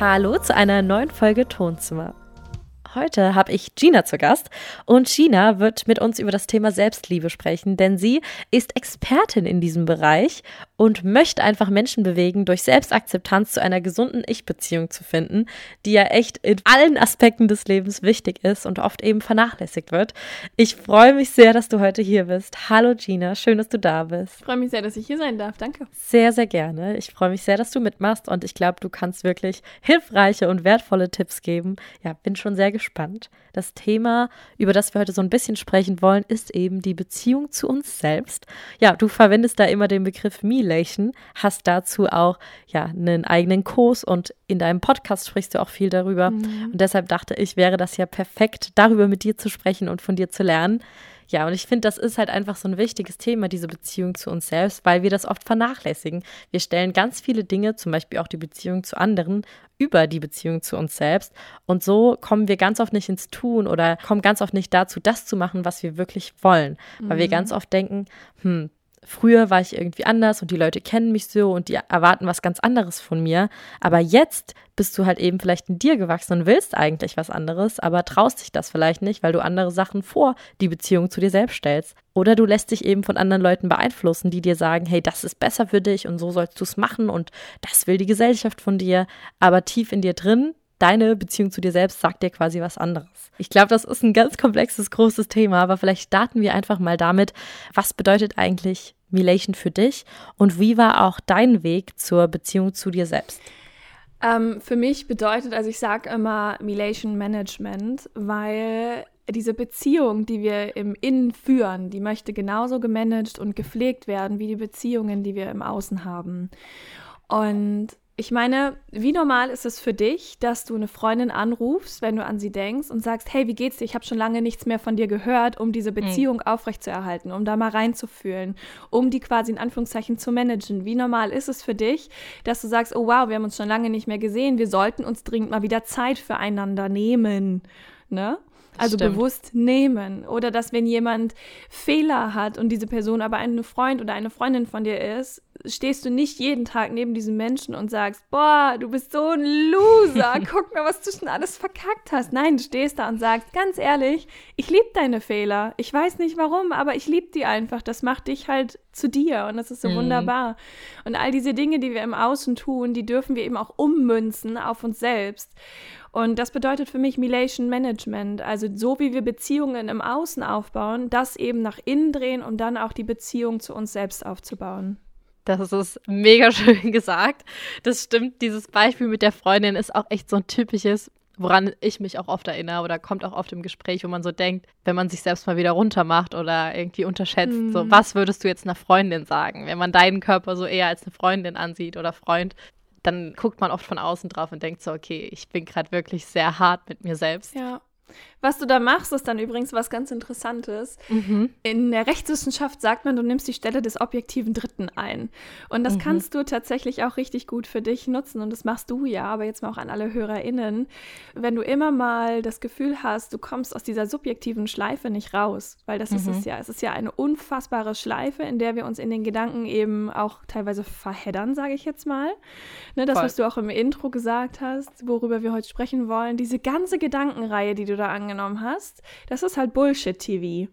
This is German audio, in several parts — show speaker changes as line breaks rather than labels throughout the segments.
Hallo zu einer neuen Folge Tonzimmer. Heute habe ich Gina zu Gast und Gina wird mit uns über das Thema Selbstliebe sprechen, denn sie ist Expertin in diesem Bereich und möchte einfach Menschen bewegen, durch Selbstakzeptanz zu einer gesunden Ich-Beziehung zu finden, die ja echt in allen Aspekten des Lebens wichtig ist und oft eben vernachlässigt wird. Ich freue mich sehr, dass du heute hier bist. Hallo Gina, schön, dass du da bist.
Ich freue mich sehr, dass ich hier sein darf. Danke.
Sehr, sehr gerne. Ich freue mich sehr, dass du mitmachst und ich glaube, du kannst wirklich hilfreiche und wertvolle Tipps geben. Ja, bin schon sehr gespannt gespannt. Das Thema, über das wir heute so ein bisschen sprechen wollen, ist eben die Beziehung zu uns selbst. Ja, du verwendest da immer den Begriff Milation, hast dazu auch ja einen eigenen Kurs und in deinem Podcast sprichst du auch viel darüber. Mhm. Und deshalb dachte ich, wäre das ja perfekt, darüber mit dir zu sprechen und von dir zu lernen. Ja, und ich finde, das ist halt einfach so ein wichtiges Thema, diese Beziehung zu uns selbst, weil wir das oft vernachlässigen. Wir stellen ganz viele Dinge, zum Beispiel auch die Beziehung zu anderen, über die Beziehung zu uns selbst. Und so kommen wir ganz oft nicht ins Tun oder kommen ganz oft nicht dazu, das zu machen, was wir wirklich wollen. Weil mhm. wir ganz oft denken, hm, früher war ich irgendwie anders und die Leute kennen mich so und die erwarten was ganz anderes von mir. Aber jetzt bist du halt eben vielleicht in dir gewachsen und willst eigentlich was anderes, aber traust dich das vielleicht nicht, weil du andere Sachen vor die Beziehung zu dir selbst stellst. Oder du lässt dich eben von anderen Leuten beeinflussen, die dir sagen, hey, das ist besser für dich und so sollst du es machen und das will die Gesellschaft von dir. Aber tief in dir drin deine Beziehung zu dir selbst sagt dir quasi was anderes. Ich glaube, das ist ein ganz komplexes, großes Thema, aber vielleicht starten wir einfach mal damit, was bedeutet eigentlich Milation für dich und wie war auch dein Weg zur Beziehung zu dir selbst?
Ähm, für mich bedeutet, also ich sage immer Milation Management, weil diese Beziehung, die wir im Innen führen, die möchte genauso gemanagt und gepflegt werden wie die Beziehungen, die wir im Außen haben. Und ich meine, wie normal ist es für dich, dass du eine Freundin anrufst, wenn du an sie denkst und sagst, hey, wie geht's dir? Ich habe schon lange nichts mehr von dir gehört, um diese Beziehung mhm. aufrechtzuerhalten, um da mal reinzufühlen, um die quasi in Anführungszeichen zu managen. Wie normal ist es für dich, dass du sagst, oh wow, wir haben uns schon lange nicht mehr gesehen, wir sollten uns dringend mal wieder Zeit füreinander nehmen. Ne? Also Stimmt. bewusst nehmen. Oder dass wenn jemand Fehler hat und diese Person aber ein Freund oder eine Freundin von dir ist, stehst du nicht jeden Tag neben diesem Menschen und sagst, boah, du bist so ein Loser, guck mal, was du schon alles verkackt hast. Nein, du stehst da und sagst, ganz ehrlich, ich liebe deine Fehler. Ich weiß nicht warum, aber ich liebe die einfach. Das macht dich halt zu dir und das ist so mhm. wunderbar. Und all diese Dinge, die wir im Außen tun, die dürfen wir eben auch ummünzen auf uns selbst. Und das bedeutet für mich Milation Management, also so wie wir Beziehungen im Außen aufbauen, das eben nach innen drehen, um dann auch die Beziehung zu uns selbst aufzubauen.
Das ist mega schön gesagt. Das stimmt. Dieses Beispiel mit der Freundin ist auch echt so ein typisches, woran ich mich auch oft erinnere oder kommt auch oft im Gespräch, wo man so denkt, wenn man sich selbst mal wieder runtermacht oder irgendwie unterschätzt, mhm. so was würdest du jetzt einer Freundin sagen, wenn man deinen Körper so eher als eine Freundin ansieht oder Freund, dann guckt man oft von außen drauf und denkt so, okay, ich bin gerade wirklich sehr hart mit mir selbst.
Ja. Was du da machst, ist dann übrigens was ganz Interessantes. Mhm. In der Rechtswissenschaft sagt man, du nimmst die Stelle des objektiven Dritten ein. Und das mhm. kannst du tatsächlich auch richtig gut für dich nutzen. Und das machst du ja, aber jetzt mal auch an alle HörerInnen. Wenn du immer mal das Gefühl hast, du kommst aus dieser subjektiven Schleife nicht raus, weil das mhm. ist es ja. Es ist ja eine unfassbare Schleife, in der wir uns in den Gedanken eben auch teilweise verheddern, sage ich jetzt mal. Ne, das, Voll. was du auch im Intro gesagt hast, worüber wir heute sprechen wollen, diese ganze Gedankenreihe, die du da angenommen hast, das ist halt Bullshit-TV.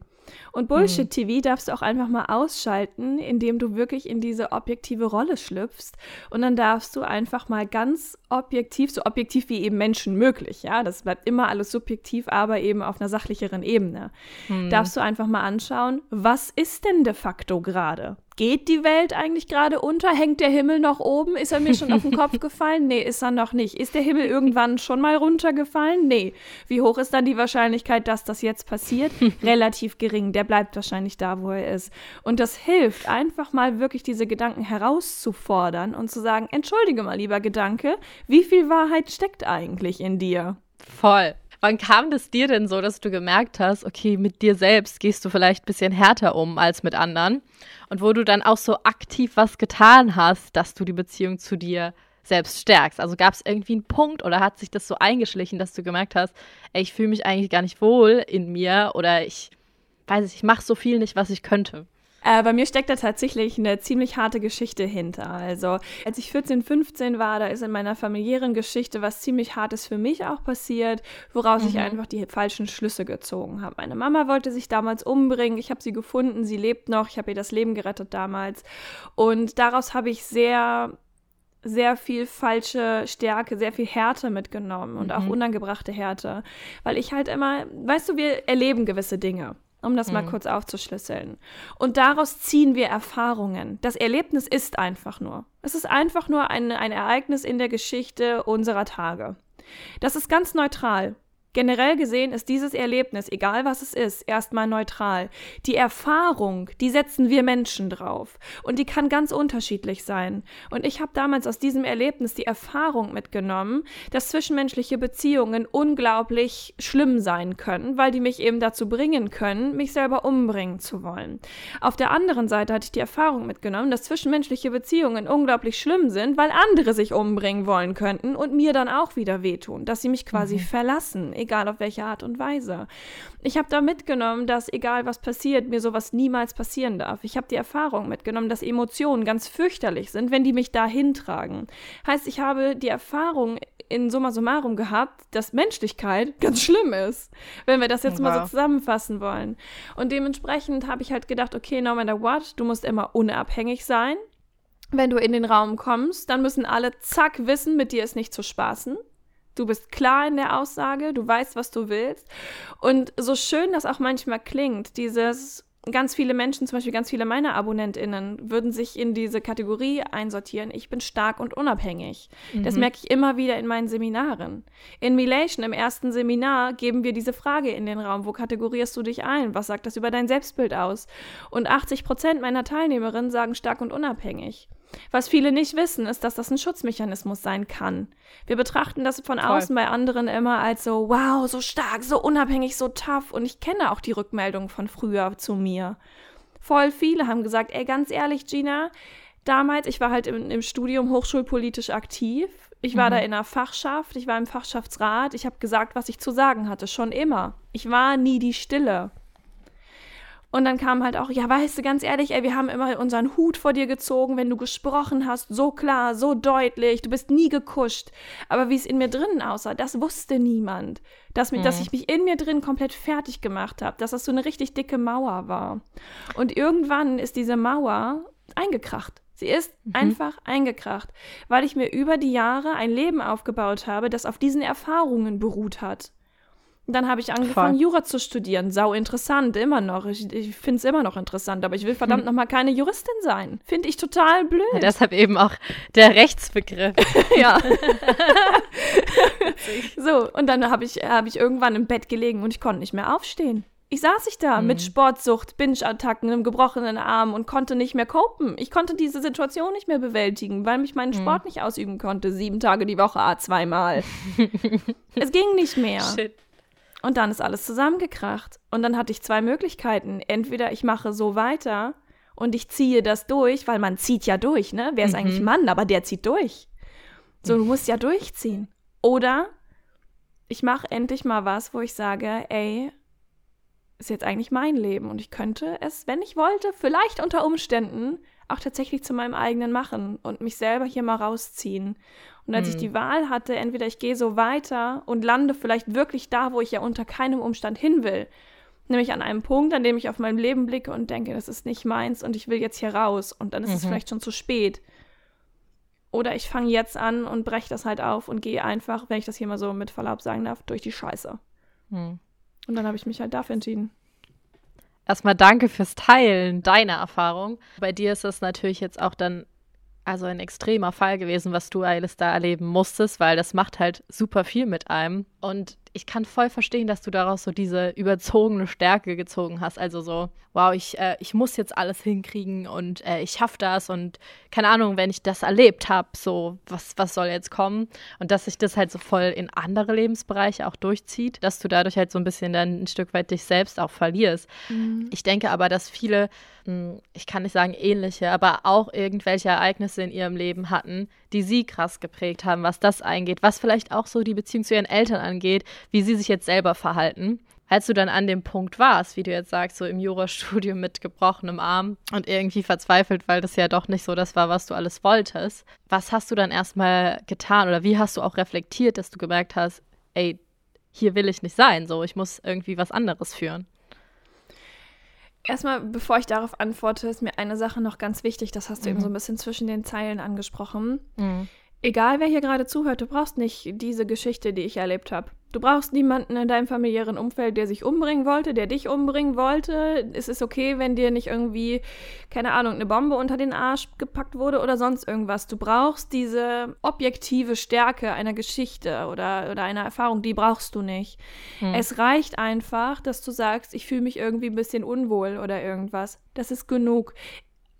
Und Bullshit-TV mhm. darfst du auch einfach mal ausschalten, indem du wirklich in diese objektive Rolle schlüpfst. Und dann darfst du einfach mal ganz objektiv, so objektiv wie eben Menschen möglich, ja, das bleibt immer alles subjektiv, aber eben auf einer sachlicheren Ebene, mhm. darfst du einfach mal anschauen, was ist denn de facto gerade? Geht die Welt eigentlich gerade unter? Hängt der Himmel noch oben? Ist er mir schon auf den Kopf gefallen? Nee, ist er noch nicht. Ist der Himmel irgendwann schon mal runtergefallen? Nee. Wie hoch ist dann die Wahrscheinlichkeit, dass das jetzt passiert? Relativ gering. Der bleibt wahrscheinlich da, wo er ist. Und das hilft, einfach mal wirklich diese Gedanken herauszufordern und zu sagen, entschuldige mal, lieber Gedanke, wie viel Wahrheit steckt eigentlich in dir?
Voll. Wann kam das dir denn so, dass du gemerkt hast, okay, mit dir selbst gehst du vielleicht ein bisschen härter um als mit anderen? Und wo du dann auch so aktiv was getan hast, dass du die Beziehung zu dir selbst stärkst? Also gab es irgendwie einen Punkt oder hat sich das so eingeschlichen, dass du gemerkt hast, ey, ich fühle mich eigentlich gar nicht wohl in mir oder ich weiß nicht, ich mache so viel nicht, was ich könnte?
Äh, bei mir steckt da tatsächlich eine ziemlich harte Geschichte hinter. Also, als ich 14, 15 war, da ist in meiner familiären Geschichte was ziemlich Hartes für mich auch passiert, woraus mhm. ich einfach die falschen Schlüsse gezogen habe. Meine Mama wollte sich damals umbringen. Ich habe sie gefunden. Sie lebt noch. Ich habe ihr das Leben gerettet damals. Und daraus habe ich sehr sehr viel falsche Stärke, sehr viel Härte mitgenommen und mhm. auch unangebrachte Härte. Weil ich halt immer, weißt du, wir erleben gewisse Dinge um das mal mhm. kurz aufzuschlüsseln. Und daraus ziehen wir Erfahrungen. Das Erlebnis ist einfach nur. Es ist einfach nur ein, ein Ereignis in der Geschichte unserer Tage. Das ist ganz neutral. Generell gesehen ist dieses Erlebnis, egal was es ist, erstmal neutral. Die Erfahrung, die setzen wir Menschen drauf. Und die kann ganz unterschiedlich sein. Und ich habe damals aus diesem Erlebnis die Erfahrung mitgenommen, dass zwischenmenschliche Beziehungen unglaublich schlimm sein können, weil die mich eben dazu bringen können, mich selber umbringen zu wollen. Auf der anderen Seite hatte ich die Erfahrung mitgenommen, dass zwischenmenschliche Beziehungen unglaublich schlimm sind, weil andere sich umbringen wollen könnten und mir dann auch wieder wehtun, dass sie mich quasi mhm. verlassen egal auf welche Art und Weise. Ich habe da mitgenommen, dass egal was passiert, mir sowas niemals passieren darf. Ich habe die Erfahrung mitgenommen, dass Emotionen ganz fürchterlich sind, wenn die mich dahin tragen. Heißt, ich habe die Erfahrung in summa summarum gehabt, dass Menschlichkeit ganz schlimm ist, wenn wir das jetzt wow. mal so zusammenfassen wollen. Und dementsprechend habe ich halt gedacht, okay, no matter what, du musst immer unabhängig sein. Wenn du in den Raum kommst, dann müssen alle zack wissen, mit dir ist nicht zu spaßen. Du bist klar in der Aussage, du weißt, was du willst. Und so schön das auch manchmal klingt, dieses ganz viele Menschen, zum Beispiel ganz viele meiner AbonnentInnen, würden sich in diese Kategorie einsortieren. Ich bin stark und unabhängig. Mhm. Das merke ich immer wieder in meinen Seminaren. In Milation, im ersten Seminar, geben wir diese Frage in den Raum. Wo kategorierst du dich ein? Was sagt das über dein Selbstbild aus? Und 80 Prozent meiner Teilnehmerinnen sagen stark und unabhängig. Was viele nicht wissen, ist, dass das ein Schutzmechanismus sein kann. Wir betrachten das von Voll. außen bei anderen immer als so, wow, so stark, so unabhängig, so tough. Und ich kenne auch die Rückmeldungen von früher zu mir. Voll viele haben gesagt, ey, ganz ehrlich, Gina, damals, ich war halt im, im Studium hochschulpolitisch aktiv. Ich war mhm. da in einer Fachschaft, ich war im Fachschaftsrat, ich habe gesagt, was ich zu sagen hatte, schon immer. Ich war nie die Stille. Und dann kam halt auch, ja, weißt du, ganz ehrlich, ey, wir haben immer unseren Hut vor dir gezogen, wenn du gesprochen hast, so klar, so deutlich, du bist nie gekuscht. Aber wie es in mir drinnen aussah, das wusste niemand. Dass, mhm. dass ich mich in mir drin komplett fertig gemacht habe, dass das so eine richtig dicke Mauer war. Und irgendwann ist diese Mauer eingekracht. Sie ist mhm. einfach eingekracht, weil ich mir über die Jahre ein Leben aufgebaut habe, das auf diesen Erfahrungen beruht hat. Dann habe ich angefangen, Voll. Jura zu studieren. Sau interessant, immer noch. Ich, ich finde es immer noch interessant, aber ich will verdammt hm. noch mal keine Juristin sein. Finde ich total blöd. Ja,
deshalb eben auch der Rechtsbegriff.
ja. so, und dann habe ich, hab ich irgendwann im Bett gelegen und ich konnte nicht mehr aufstehen. Ich saß ich da mhm. mit Sportsucht, Binge-Attacken, einem gebrochenen Arm und konnte nicht mehr copen. Ich konnte diese Situation nicht mehr bewältigen, weil mich meinen mhm. Sport nicht ausüben konnte. Sieben Tage die Woche, a zweimal. es ging nicht mehr. Shit. Und dann ist alles zusammengekracht. Und dann hatte ich zwei Möglichkeiten. Entweder ich mache so weiter und ich ziehe das durch, weil man zieht ja durch, ne? Wer ist mhm. eigentlich Mann, aber der zieht durch. So, du musst ja durchziehen. Oder ich mache endlich mal was, wo ich sage, ey, ist jetzt eigentlich mein Leben und ich könnte es, wenn ich wollte, vielleicht unter Umständen auch tatsächlich zu meinem eigenen machen und mich selber hier mal rausziehen. Und als hm. ich die Wahl hatte, entweder ich gehe so weiter und lande vielleicht wirklich da, wo ich ja unter keinem Umstand hin will, nämlich an einem Punkt, an dem ich auf mein Leben blicke und denke, das ist nicht meins und ich will jetzt hier raus und dann ist mhm. es vielleicht schon zu spät. Oder ich fange jetzt an und breche das halt auf und gehe einfach, wenn ich das hier mal so mit Verlaub sagen darf, durch die Scheiße. Hm. Und dann habe ich mich halt dafür entschieden.
Erstmal danke fürs Teilen deiner Erfahrung. Bei dir ist es natürlich jetzt auch dann also ein extremer Fall gewesen, was du alles da erleben musstest, weil das macht halt super viel mit einem. Und ich kann voll verstehen, dass du daraus so diese überzogene Stärke gezogen hast. Also so, wow, ich, äh, ich muss jetzt alles hinkriegen und äh, ich schaffe das und keine Ahnung, wenn ich das erlebt habe, so, was, was soll jetzt kommen? Und dass sich das halt so voll in andere Lebensbereiche auch durchzieht, dass du dadurch halt so ein bisschen dann ein Stück weit dich selbst auch verlierst. Mhm. Ich denke aber, dass viele, hm, ich kann nicht sagen ähnliche, aber auch irgendwelche Ereignisse in ihrem Leben hatten, die sie krass geprägt haben, was das eingeht, was vielleicht auch so die Beziehung zu ihren Eltern angeht, wie sie sich jetzt selber verhalten. Als du dann an dem Punkt warst, wie du jetzt sagst, so im Jurastudium mit gebrochenem Arm und irgendwie verzweifelt, weil das ja doch nicht so das war, was du alles wolltest, was hast du dann erstmal getan oder wie hast du auch reflektiert, dass du gemerkt hast, ey, hier will ich nicht sein, so ich muss irgendwie was anderes führen?
Erstmal, bevor ich darauf antworte, ist mir eine Sache noch ganz wichtig. Das hast du mhm. eben so ein bisschen zwischen den Zeilen angesprochen. Mhm. Egal, wer hier gerade zuhört, du brauchst nicht diese Geschichte, die ich erlebt habe. Du brauchst niemanden in deinem familiären Umfeld, der sich umbringen wollte, der dich umbringen wollte. Es ist okay, wenn dir nicht irgendwie, keine Ahnung, eine Bombe unter den Arsch gepackt wurde oder sonst irgendwas. Du brauchst diese objektive Stärke einer Geschichte oder, oder einer Erfahrung, die brauchst du nicht. Hm. Es reicht einfach, dass du sagst, ich fühle mich irgendwie ein bisschen unwohl oder irgendwas. Das ist genug.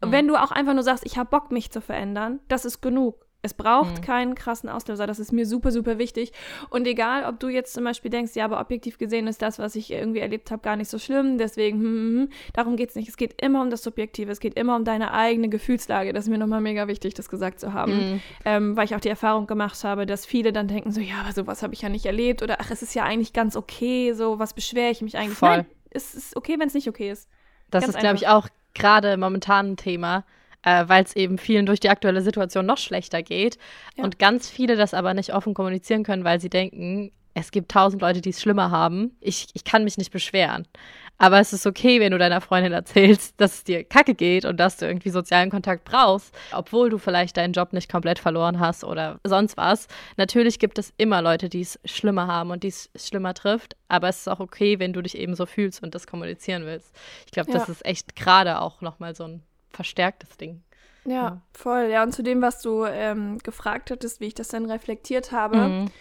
Hm. Wenn du auch einfach nur sagst, ich habe Bock, mich zu verändern, das ist genug. Es braucht mhm. keinen krassen Auslöser. Das ist mir super, super wichtig. Und egal, ob du jetzt zum Beispiel denkst, ja, aber objektiv gesehen ist das, was ich irgendwie erlebt habe, gar nicht so schlimm. Deswegen, hm, hm, hm, darum geht es nicht. Es geht immer um das Subjektive. Es geht immer um deine eigene Gefühlslage. Das ist mir nochmal mega wichtig, das gesagt zu haben. Mhm. Ähm, weil ich auch die Erfahrung gemacht habe, dass viele dann denken so, ja, aber sowas habe ich ja nicht erlebt. Oder ach, es ist ja eigentlich ganz okay. So, was beschwere ich mich eigentlich?
Voll. Nein,
es ist okay, wenn es nicht okay ist.
Das ganz ist, glaube ich, auch gerade momentan ein Thema äh, weil es eben vielen durch die aktuelle Situation noch schlechter geht. Ja. Und ganz viele das aber nicht offen kommunizieren können, weil sie denken, es gibt tausend Leute, die es schlimmer haben. Ich, ich kann mich nicht beschweren. Aber es ist okay, wenn du deiner Freundin erzählst, dass es dir kacke geht und dass du irgendwie sozialen Kontakt brauchst, obwohl du vielleicht deinen Job nicht komplett verloren hast oder sonst was. Natürlich gibt es immer Leute, die es schlimmer haben und die es schlimmer trifft. Aber es ist auch okay, wenn du dich eben so fühlst und das kommunizieren willst. Ich glaube, ja. das ist echt gerade auch nochmal so ein verstärktes Ding.
Ja, ja, voll. Ja, und zu dem, was du ähm, gefragt hattest, wie ich das dann reflektiert habe. Mhm.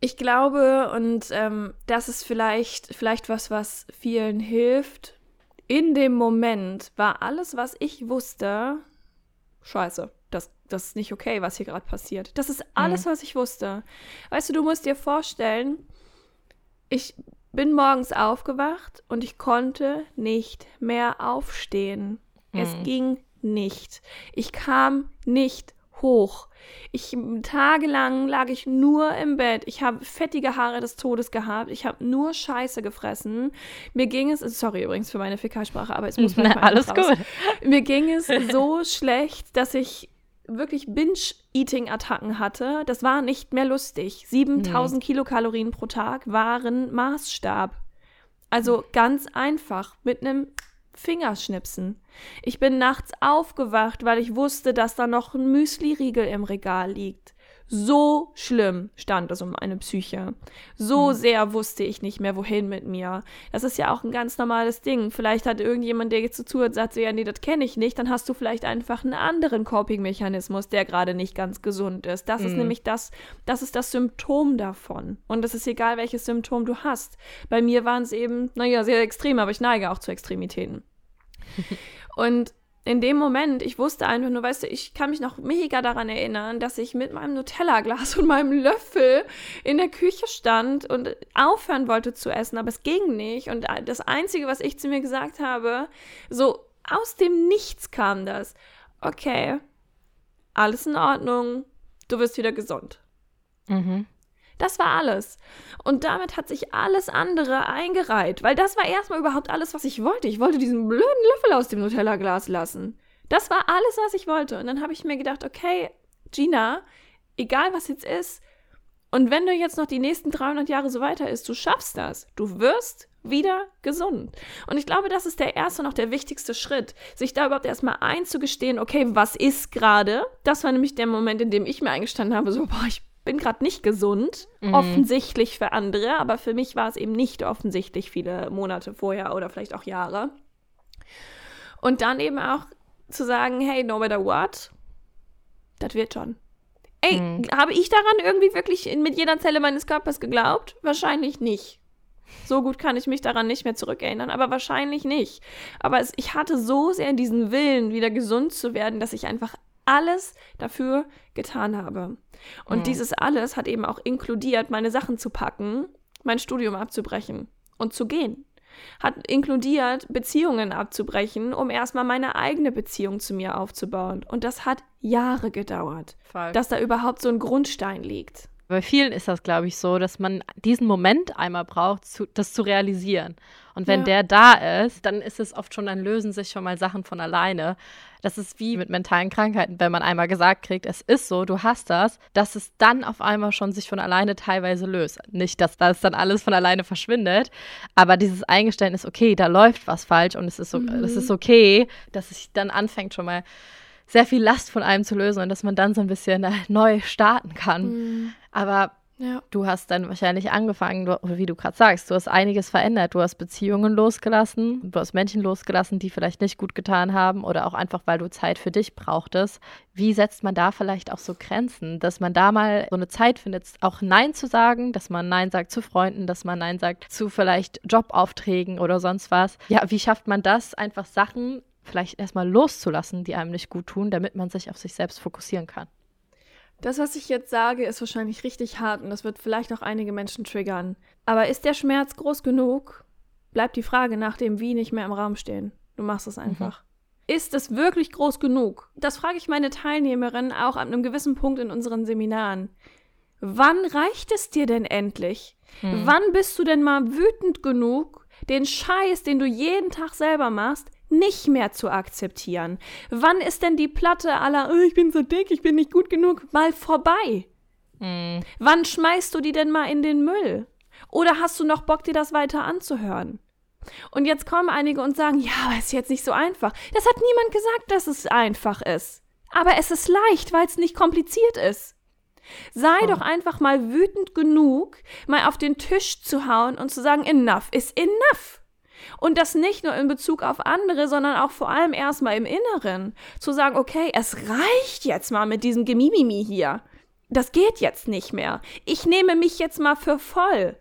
Ich glaube, und ähm, das ist vielleicht, vielleicht was, was vielen hilft. In dem Moment war alles, was ich wusste, scheiße. Das, das ist nicht okay, was hier gerade passiert. Das ist alles, mhm. was ich wusste. Weißt du, du musst dir vorstellen, ich bin morgens aufgewacht und ich konnte nicht mehr aufstehen. Es hm. ging nicht. Ich kam nicht hoch. Ich tagelang lag ich nur im Bett. Ich habe fettige Haare des Todes gehabt. Ich habe nur Scheiße gefressen. Mir ging es, sorry übrigens für meine Fäkalsprache, aber es muss
man alles raus. gut.
Mir ging es so schlecht, dass ich wirklich Binge-Eating-Attacken hatte. Das war nicht mehr lustig. 7000 hm. Kilokalorien pro Tag waren Maßstab. Also ganz einfach mit einem Fingerschnipsen. Ich bin nachts aufgewacht, weil ich wusste, dass da noch ein Müsli-Riegel im Regal liegt. So schlimm stand es um meine Psyche. So hm. sehr wusste ich nicht mehr, wohin mit mir. Das ist ja auch ein ganz normales Ding. Vielleicht hat irgendjemand, der jetzt so zuhört, sagt so, ja, nee, das kenne ich nicht. Dann hast du vielleicht einfach einen anderen Coping-Mechanismus, der gerade nicht ganz gesund ist. Das hm. ist nämlich das, das ist das Symptom davon. Und es ist egal, welches Symptom du hast. Bei mir waren es eben, naja, sehr extrem, aber ich neige auch zu Extremitäten. Und in dem Moment, ich wusste einfach nur, weißt du, ich kann mich noch mega daran erinnern, dass ich mit meinem Nutella-Glas und meinem Löffel in der Küche stand und aufhören wollte zu essen, aber es ging nicht. Und das Einzige, was ich zu mir gesagt habe, so aus dem Nichts kam das. Okay, alles in Ordnung, du wirst wieder gesund. Mhm. Das war alles. Und damit hat sich alles andere eingereiht, weil das war erstmal überhaupt alles, was ich wollte. Ich wollte diesen blöden Löffel aus dem Nutella-Glas lassen. Das war alles, was ich wollte. Und dann habe ich mir gedacht, okay, Gina, egal was jetzt ist, und wenn du jetzt noch die nächsten 300 Jahre so weiter ist, du schaffst das. Du wirst wieder gesund. Und ich glaube, das ist der erste und auch der wichtigste Schritt, sich da überhaupt erstmal einzugestehen, okay, was ist gerade? Das war nämlich der Moment, in dem ich mir eingestanden habe, so, boah, ich bin gerade nicht gesund, mhm. offensichtlich für andere, aber für mich war es eben nicht offensichtlich viele Monate vorher oder vielleicht auch Jahre. Und dann eben auch zu sagen, hey, no matter what, das wird schon. Ey, mhm. habe ich daran irgendwie wirklich in, mit jeder Zelle meines Körpers geglaubt? Wahrscheinlich nicht. So gut kann ich mich daran nicht mehr zurückerinnern, aber wahrscheinlich nicht. Aber es, ich hatte so sehr diesen Willen, wieder gesund zu werden, dass ich einfach alles dafür getan habe. Und mhm. dieses alles hat eben auch inkludiert, meine Sachen zu packen, mein Studium abzubrechen und zu gehen. hat inkludiert, Beziehungen abzubrechen, um erstmal meine eigene Beziehung zu mir aufzubauen. Und das hat Jahre gedauert, Voll. dass da überhaupt so ein Grundstein liegt.
Bei vielen ist das, glaube ich, so, dass man diesen Moment einmal braucht, zu, das zu realisieren. Und wenn ja. der da ist, dann ist es oft schon, dann lösen sich schon mal Sachen von alleine. Das ist wie mit mentalen Krankheiten, wenn man einmal gesagt kriegt, es ist so, du hast das, dass es dann auf einmal schon sich von alleine teilweise löst. Nicht, dass das dann alles von alleine verschwindet, aber dieses Eingeständnis, okay, da läuft was falsch und es ist so, mhm. es ist okay, dass es dann anfängt schon mal sehr viel Last von einem zu lösen und dass man dann so ein bisschen äh, neu starten kann. Mhm. Aber ja. du hast dann wahrscheinlich angefangen, du, wie du gerade sagst, du hast einiges verändert. Du hast Beziehungen losgelassen, du hast Menschen losgelassen, die vielleicht nicht gut getan haben oder auch einfach, weil du Zeit für dich brauchtest. Wie setzt man da vielleicht auch so Grenzen, dass man da mal so eine Zeit findet, auch Nein zu sagen, dass man Nein sagt zu Freunden, dass man Nein sagt zu vielleicht Jobaufträgen oder sonst was. Ja, wie schafft man das, einfach Sachen vielleicht erstmal loszulassen, die einem nicht gut tun, damit man sich auf sich selbst fokussieren kann?
Das, was ich jetzt sage, ist wahrscheinlich richtig hart und das wird vielleicht auch einige Menschen triggern. Aber ist der Schmerz groß genug? Bleibt die Frage nach dem Wie nicht mehr im Raum stehen. Du machst es einfach. Mhm. Ist es wirklich groß genug? Das frage ich meine Teilnehmerinnen auch an einem gewissen Punkt in unseren Seminaren. Wann reicht es dir denn endlich? Mhm. Wann bist du denn mal wütend genug, den Scheiß, den du jeden Tag selber machst, nicht mehr zu akzeptieren? Wann ist denn die Platte aller, oh, ich bin so dick, ich bin nicht gut genug, mal vorbei? Mhm. Wann schmeißt du die denn mal in den Müll? Oder hast du noch Bock, dir das weiter anzuhören? Und jetzt kommen einige und sagen, ja, aber es ist jetzt nicht so einfach. Das hat niemand gesagt, dass es einfach ist. Aber es ist leicht, weil es nicht kompliziert ist. Sei oh. doch einfach mal wütend genug, mal auf den Tisch zu hauen und zu sagen, enough is enough. Und das nicht nur in Bezug auf andere, sondern auch vor allem erstmal im Inneren. Zu sagen, okay, es reicht jetzt mal mit diesem Gemimimi hier. Das geht jetzt nicht mehr. Ich nehme mich jetzt mal für voll.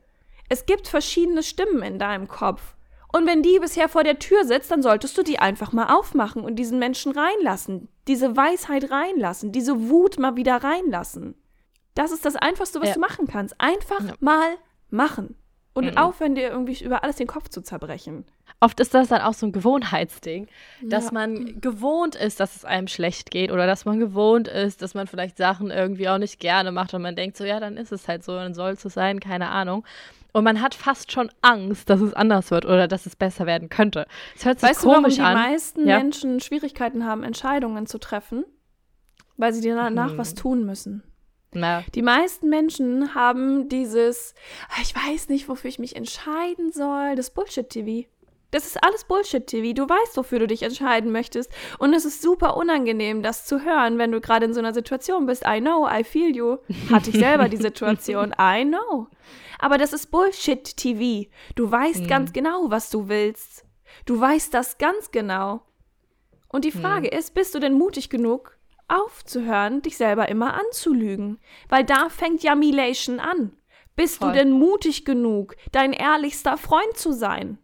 Es gibt verschiedene Stimmen in deinem Kopf. Und wenn die bisher vor der Tür sitzt, dann solltest du die einfach mal aufmachen und diesen Menschen reinlassen. Diese Weisheit reinlassen, diese Wut mal wieder reinlassen. Das ist das Einfachste, was ja. du machen kannst. Einfach ja. mal machen. Und mhm. aufhören, dir irgendwie über alles den Kopf zu zerbrechen.
Oft ist das dann auch so ein Gewohnheitsding, dass ja. man gewohnt ist, dass es einem schlecht geht oder dass man gewohnt ist, dass man vielleicht Sachen irgendwie auch nicht gerne macht und man denkt so, ja, dann ist es halt so, dann soll es so sein, keine Ahnung. Und man hat fast schon Angst, dass es anders wird oder dass es besser werden könnte.
Es hört sich weißt komisch du, warum die meisten ja? Menschen Schwierigkeiten haben, Entscheidungen zu treffen? Weil sie danach hm. was tun müssen. Na. Die meisten Menschen haben dieses, ah, ich weiß nicht, wofür ich mich entscheiden soll, das Bullshit-TV. Das ist alles Bullshit-TV. Du weißt, wofür du dich entscheiden möchtest. Und es ist super unangenehm, das zu hören, wenn du gerade in so einer Situation bist. I know, I feel you. Hatte ich selber die Situation. I know. Aber das ist Bullshit-TV. Du weißt hm. ganz genau, was du willst. Du weißt das ganz genau. Und die Frage hm. ist, bist du denn mutig genug, aufzuhören, dich selber immer anzulügen. Weil da fängt ja Milation an. Bist Voll. du denn mutig genug, dein ehrlichster Freund zu sein?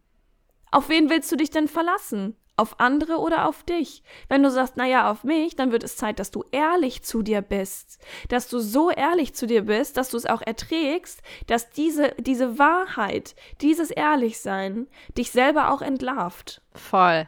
Auf wen willst du dich denn verlassen? Auf andere oder auf dich? Wenn du sagst, naja, auf mich, dann wird es Zeit, dass du ehrlich zu dir bist. Dass du so ehrlich zu dir bist, dass du es auch erträgst, dass diese, diese Wahrheit, dieses Ehrlichsein dich selber auch entlarvt.
Voll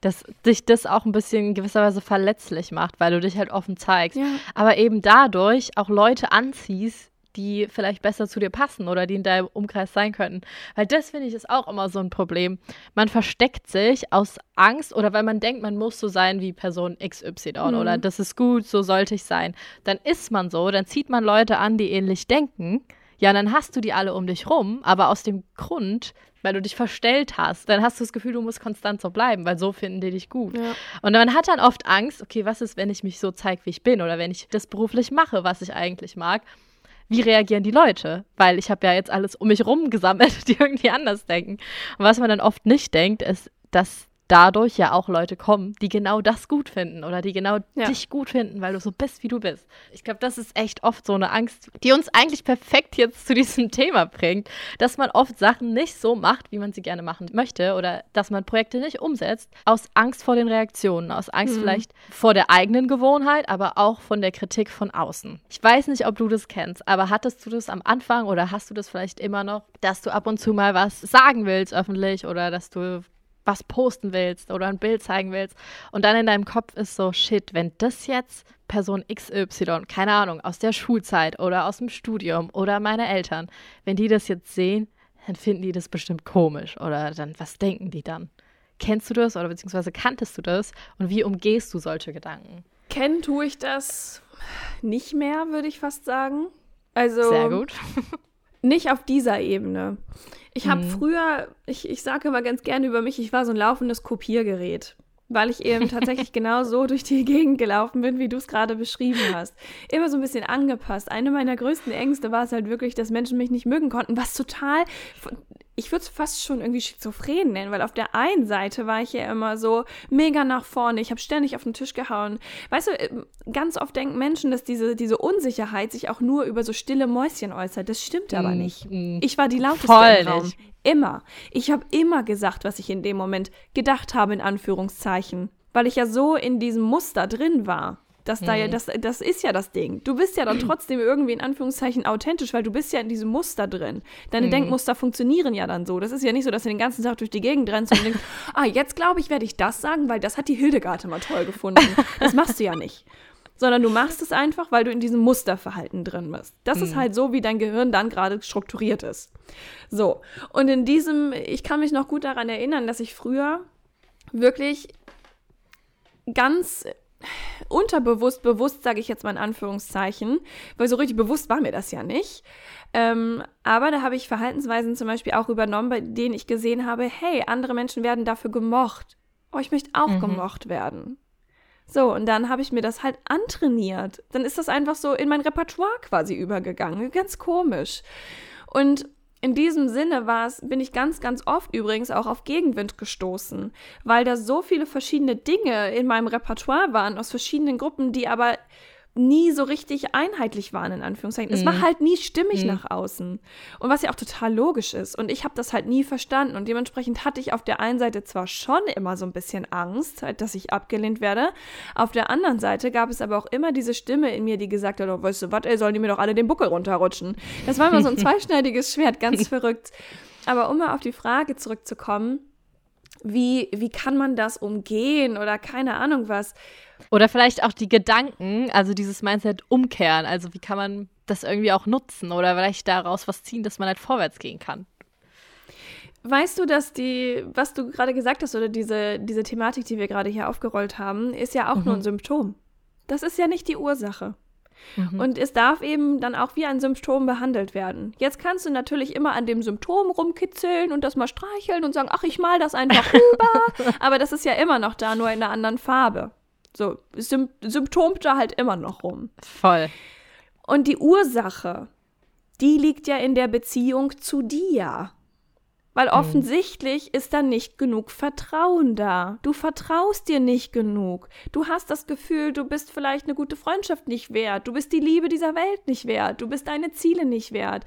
dass dich das auch ein bisschen in gewisser Weise verletzlich macht, weil du dich halt offen zeigst. Ja. Aber eben dadurch auch Leute anziehst, die vielleicht besser zu dir passen oder die in deinem Umkreis sein könnten. Weil das finde ich ist auch immer so ein Problem. Man versteckt sich aus Angst oder weil man denkt, man muss so sein wie Person XY mhm. oder das ist gut, so sollte ich sein. Dann ist man so, dann zieht man Leute an, die ähnlich denken. Ja, dann hast du die alle um dich rum, aber aus dem Grund, weil du dich verstellt hast, dann hast du das Gefühl, du musst konstant so bleiben, weil so finden die dich gut. Ja. Und man hat dann oft Angst, okay, was ist, wenn ich mich so zeige, wie ich bin oder wenn ich das beruflich mache, was ich eigentlich mag? Wie reagieren die Leute? Weil ich habe ja jetzt alles um mich rum gesammelt, die irgendwie anders denken. Und was man dann oft nicht denkt, ist, dass dadurch ja auch Leute kommen, die genau das gut finden oder die genau ja. dich gut finden, weil du so bist, wie du bist. Ich glaube, das ist echt oft so eine Angst, die uns eigentlich perfekt jetzt zu diesem Thema bringt, dass man oft Sachen nicht so macht, wie man sie gerne machen möchte oder dass man Projekte nicht umsetzt, aus Angst vor den Reaktionen, aus Angst mhm. vielleicht vor der eigenen Gewohnheit, aber auch von der Kritik von außen. Ich weiß nicht, ob du das kennst, aber hattest du das am Anfang oder hast du das vielleicht immer noch, dass du ab und zu mal was sagen willst öffentlich oder dass du was posten willst oder ein Bild zeigen willst und dann in deinem Kopf ist so, shit, wenn das jetzt Person XY, keine Ahnung, aus der Schulzeit oder aus dem Studium oder meine Eltern, wenn die das jetzt sehen, dann finden die das bestimmt komisch oder dann, was denken die dann? Kennst du das oder beziehungsweise kanntest du das und wie umgehst du solche Gedanken?
Kennen tue ich das nicht mehr, würde ich fast sagen. Also
Sehr gut.
Nicht auf dieser Ebene. Ich habe mhm. früher, ich, ich sage immer ganz gerne über mich, ich war so ein laufendes Kopiergerät, weil ich eben tatsächlich genau so durch die Gegend gelaufen bin, wie du es gerade beschrieben hast. Immer so ein bisschen angepasst. Eine meiner größten Ängste war es halt wirklich, dass Menschen mich nicht mögen konnten, was total ich würde es fast schon irgendwie schizophren nennen, weil auf der einen Seite war ich ja immer so mega nach vorne, ich habe ständig auf den Tisch gehauen. Weißt du, ähm, ganz oft denken Menschen, dass diese, diese Unsicherheit sich auch nur über so stille Mäuschen äußert. Das stimmt aber mm, nicht. Mm, ich war die lauteste Voll im Raum. Nicht. Immer. Ich habe immer gesagt, was ich in dem Moment gedacht habe, in Anführungszeichen. Weil ich ja so in diesem Muster drin war. Das, da ja, mhm. das, das ist ja das Ding. Du bist ja dann trotzdem irgendwie in Anführungszeichen authentisch, weil du bist ja in diesem Muster drin. Deine mhm. Denkmuster funktionieren ja dann so. Das ist ja nicht so, dass du den ganzen Tag durch die Gegend rennst und denkst, ah, jetzt glaube ich, werde ich das sagen, weil das hat die Hildegard immer toll gefunden. Das machst du ja nicht. Sondern du machst es einfach, weil du in diesem Musterverhalten drin bist. Das mhm. ist halt so, wie dein Gehirn dann gerade strukturiert ist. So. Und in diesem, ich kann mich noch gut daran erinnern, dass ich früher wirklich ganz unterbewusst, bewusst sage ich jetzt mal in Anführungszeichen, weil so richtig bewusst war mir das ja nicht. Ähm, aber da habe ich Verhaltensweisen zum Beispiel auch übernommen, bei denen ich gesehen habe, hey, andere Menschen werden dafür gemocht. Oh, ich möchte auch mhm. gemocht werden. So, und dann habe ich mir das halt antrainiert. Dann ist das einfach so in mein Repertoire quasi übergegangen. Ganz komisch. Und in diesem Sinne war es, bin ich ganz, ganz oft übrigens auch auf Gegenwind gestoßen, weil da so viele verschiedene Dinge in meinem Repertoire waren aus verschiedenen Gruppen, die aber nie so richtig einheitlich waren, in Anführungszeichen. Mhm. Es war mhm. halt nie stimmig mhm. nach außen. Und was ja auch total logisch ist. Und ich habe das halt nie verstanden. Und dementsprechend hatte ich auf der einen Seite zwar schon immer so ein bisschen Angst, halt, dass ich abgelehnt werde. Auf der anderen Seite gab es aber auch immer diese Stimme in mir, die gesagt hat, oh, weißt du was, ey, sollen die mir doch alle den Buckel runterrutschen. Das war immer so ein zweischneidiges Schwert, ganz verrückt. Aber um mal auf die Frage zurückzukommen, wie, wie kann man das umgehen oder keine Ahnung was.
Oder vielleicht auch die Gedanken, also dieses Mindset umkehren. Also wie kann man das irgendwie auch nutzen oder vielleicht daraus was ziehen, dass man halt vorwärts gehen kann.
Weißt du, dass die, was du gerade gesagt hast, oder diese, diese Thematik, die wir gerade hier aufgerollt haben, ist ja auch mhm. nur ein Symptom. Das ist ja nicht die Ursache. Mhm. Und es darf eben dann auch wie ein Symptom behandelt werden. Jetzt kannst du natürlich immer an dem Symptom rumkitzeln und das mal streicheln und sagen, ach, ich mal das einfach rüber. Aber das ist ja immer noch da, nur in einer anderen Farbe. So, Sym symptomt da halt immer noch rum.
Voll.
Und die Ursache, die liegt ja in der Beziehung zu dir. Weil mhm. offensichtlich ist da nicht genug Vertrauen da. Du vertraust dir nicht genug. Du hast das Gefühl, du bist vielleicht eine gute Freundschaft nicht wert. Du bist die Liebe dieser Welt nicht wert. Du bist deine Ziele nicht wert.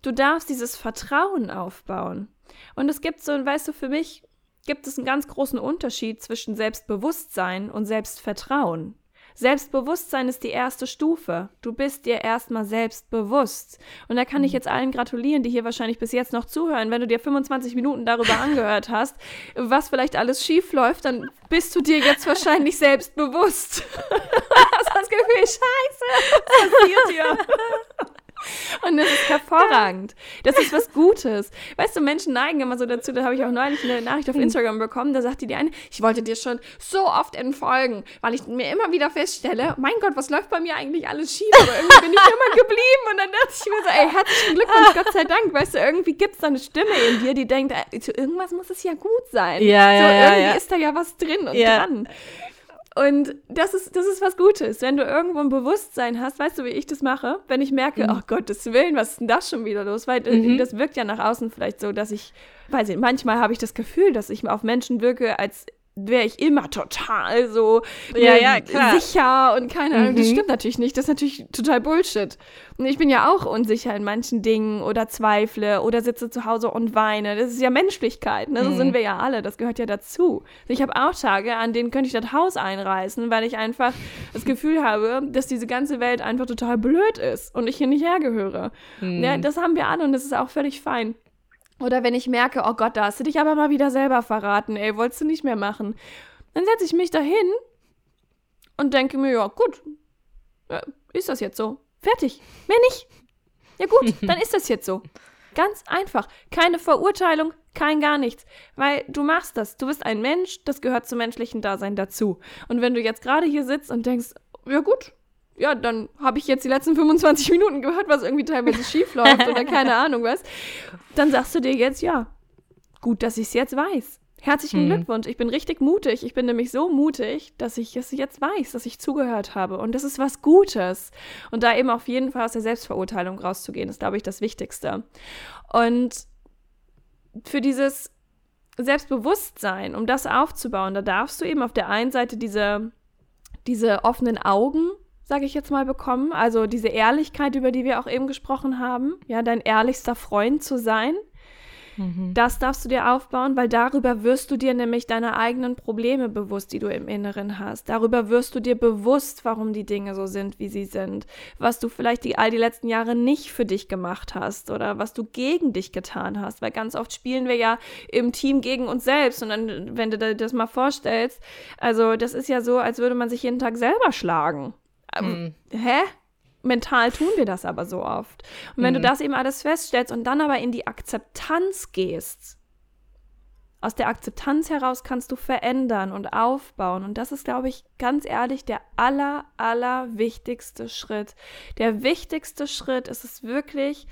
Du darfst dieses Vertrauen aufbauen. Und es gibt so, weißt du, für mich gibt es einen ganz großen Unterschied zwischen Selbstbewusstsein und Selbstvertrauen. Selbstbewusstsein ist die erste Stufe. Du bist dir erstmal selbstbewusst. Und da kann ich mhm. jetzt allen gratulieren, die hier wahrscheinlich bis jetzt noch zuhören. Wenn du dir 25 Minuten darüber angehört hast, was vielleicht alles schief läuft, dann bist du dir jetzt wahrscheinlich selbstbewusst. hast das Gefühl, scheiße, was passiert hier? Und das ist hervorragend. Das ist was Gutes. Weißt du, Menschen neigen immer so dazu, da habe ich auch neulich eine Nachricht auf hm. Instagram bekommen, da sagte die eine, ich wollte dir schon so oft entfolgen, weil ich mir immer wieder feststelle, mein Gott, was läuft bei mir eigentlich alles schief? Aber irgendwie bin ich immer geblieben. Und dann dachte ich mir so, ey, herzlichen Glückwunsch, Gott sei Dank. Weißt du, irgendwie gibt es da eine Stimme in dir, die denkt, äh, irgendwas muss es ja gut sein.
Ja, ja,
so,
ja,
irgendwie
ja.
ist da ja was drin und ja. dran. Und das ist, das ist was Gutes. Wenn du irgendwo ein Bewusstsein hast, weißt du, wie ich das mache? Wenn ich merke, mhm. oh Gottes Willen, was ist denn das schon wieder los? Weil äh, mhm. das wirkt ja nach außen vielleicht so, dass ich, weiß ich, manchmal habe ich das Gefühl, dass ich auf Menschen wirke, als wäre ich immer total so ja, ja, sicher und keine Ahnung. Mhm. Das stimmt natürlich nicht. Das ist natürlich total Bullshit. Und ich bin ja auch unsicher in manchen Dingen oder zweifle oder sitze zu Hause und weine. Das ist ja Menschlichkeit. Ne? So mhm. sind wir ja alle. Das gehört ja dazu. Ich habe auch Tage, an denen könnte ich das Haus einreißen, weil ich einfach das Gefühl habe, dass diese ganze Welt einfach total blöd ist und ich hier nicht hergehöre. Mhm. Ja, das haben wir alle und das ist auch völlig fein. Oder wenn ich merke, oh Gott, da hast du dich aber mal wieder selber verraten, ey, wolltest du nicht mehr machen. Dann setze ich mich dahin und denke mir, ja, gut, ist das jetzt so? Fertig. Mehr nicht. Ja gut, dann ist das jetzt so. Ganz einfach. Keine Verurteilung, kein gar nichts. Weil du machst das. Du bist ein Mensch, das gehört zum menschlichen Dasein dazu. Und wenn du jetzt gerade hier sitzt und denkst, ja gut, ja, dann habe ich jetzt die letzten 25 Minuten gehört, was irgendwie teilweise schief läuft oder keine Ahnung was. Dann sagst du dir jetzt, ja, gut, dass ich es jetzt weiß. Herzlichen mhm. Glückwunsch. Ich bin richtig mutig. Ich bin nämlich so mutig, dass ich es jetzt weiß, dass ich zugehört habe. Und das ist was Gutes. Und da eben auf jeden Fall aus der Selbstverurteilung rauszugehen, ist, glaube ich, das Wichtigste. Und für dieses Selbstbewusstsein, um das aufzubauen, da darfst du eben auf der einen Seite diese, diese offenen Augen sage ich jetzt mal, bekommen. Also diese Ehrlichkeit, über die wir auch eben gesprochen haben, ja, dein ehrlichster Freund zu sein. Mhm. Das darfst du dir aufbauen, weil darüber wirst du dir nämlich deine eigenen Probleme bewusst, die du im Inneren hast. Darüber wirst du dir bewusst, warum die Dinge so sind, wie sie sind. Was du vielleicht die, all die letzten Jahre nicht für dich gemacht hast oder was du gegen dich getan hast. Weil ganz oft spielen wir ja im Team gegen uns selbst. Und dann, wenn du dir das mal vorstellst, also das ist ja so, als würde man sich jeden Tag selber schlagen. Ähm, hm. Hä? Mental tun wir das aber so oft. Und wenn hm. du das eben alles feststellst und dann aber in die Akzeptanz gehst, aus der Akzeptanz heraus kannst du verändern und aufbauen. Und das ist, glaube ich, ganz ehrlich, der aller, aller wichtigste Schritt. Der wichtigste Schritt ist es wirklich,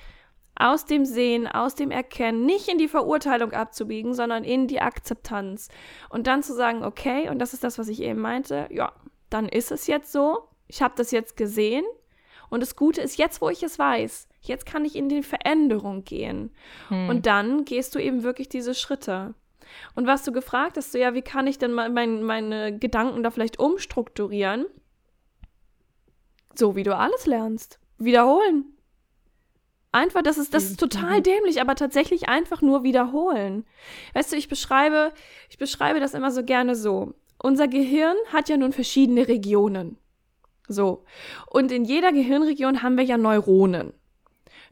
aus dem Sehen, aus dem Erkennen, nicht in die Verurteilung abzubiegen, sondern in die Akzeptanz. Und dann zu sagen, okay, und das ist das, was ich eben meinte, ja, dann ist es jetzt so, ich habe das jetzt gesehen und das Gute ist, jetzt wo ich es weiß, jetzt kann ich in die Veränderung gehen. Hm. Und dann gehst du eben wirklich diese Schritte. Und was du gefragt hast, so ja, wie kann ich denn mein, meine Gedanken da vielleicht umstrukturieren? So wie du alles lernst. Wiederholen. Einfach, das ist, das ist total dämlich, aber tatsächlich einfach nur wiederholen. Weißt du, ich beschreibe, ich beschreibe das immer so gerne so. Unser Gehirn hat ja nun verschiedene Regionen. So. Und in jeder Gehirnregion haben wir ja Neuronen.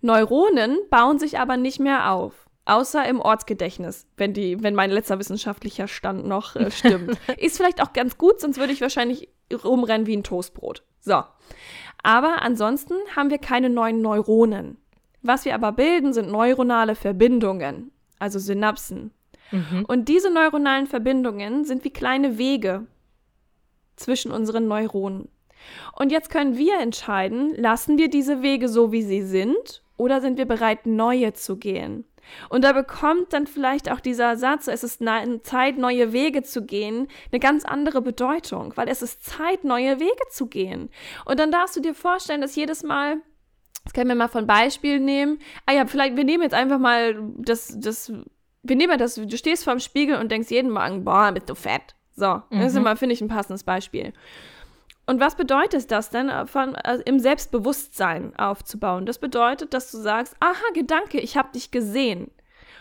Neuronen bauen sich aber nicht mehr auf. Außer im Ortsgedächtnis, wenn, die, wenn mein letzter wissenschaftlicher Stand noch äh, stimmt. Ist vielleicht auch ganz gut, sonst würde ich wahrscheinlich rumrennen wie ein Toastbrot. So. Aber ansonsten haben wir keine neuen Neuronen. Was wir aber bilden, sind neuronale Verbindungen, also Synapsen. Mhm. Und diese neuronalen Verbindungen sind wie kleine Wege zwischen unseren Neuronen. Und jetzt können wir entscheiden, lassen wir diese Wege so, wie sie sind, oder sind wir bereit, neue zu gehen? Und da bekommt dann vielleicht auch dieser Satz, es ist Zeit, neue Wege zu gehen, eine ganz andere Bedeutung, weil es ist Zeit, neue Wege zu gehen. Und dann darfst du dir vorstellen, dass jedes Mal, das können wir mal von Beispiel nehmen, ah ja, vielleicht, wir nehmen jetzt einfach mal das, das, wir nehmen das, du stehst vorm Spiegel und denkst jeden Morgen, boah, bist du fett. So, mhm. das ist immer, finde ich, ein passendes Beispiel. Und was bedeutet das denn, äh, von, also im Selbstbewusstsein aufzubauen? Das bedeutet, dass du sagst, aha, Gedanke, ich habe dich gesehen.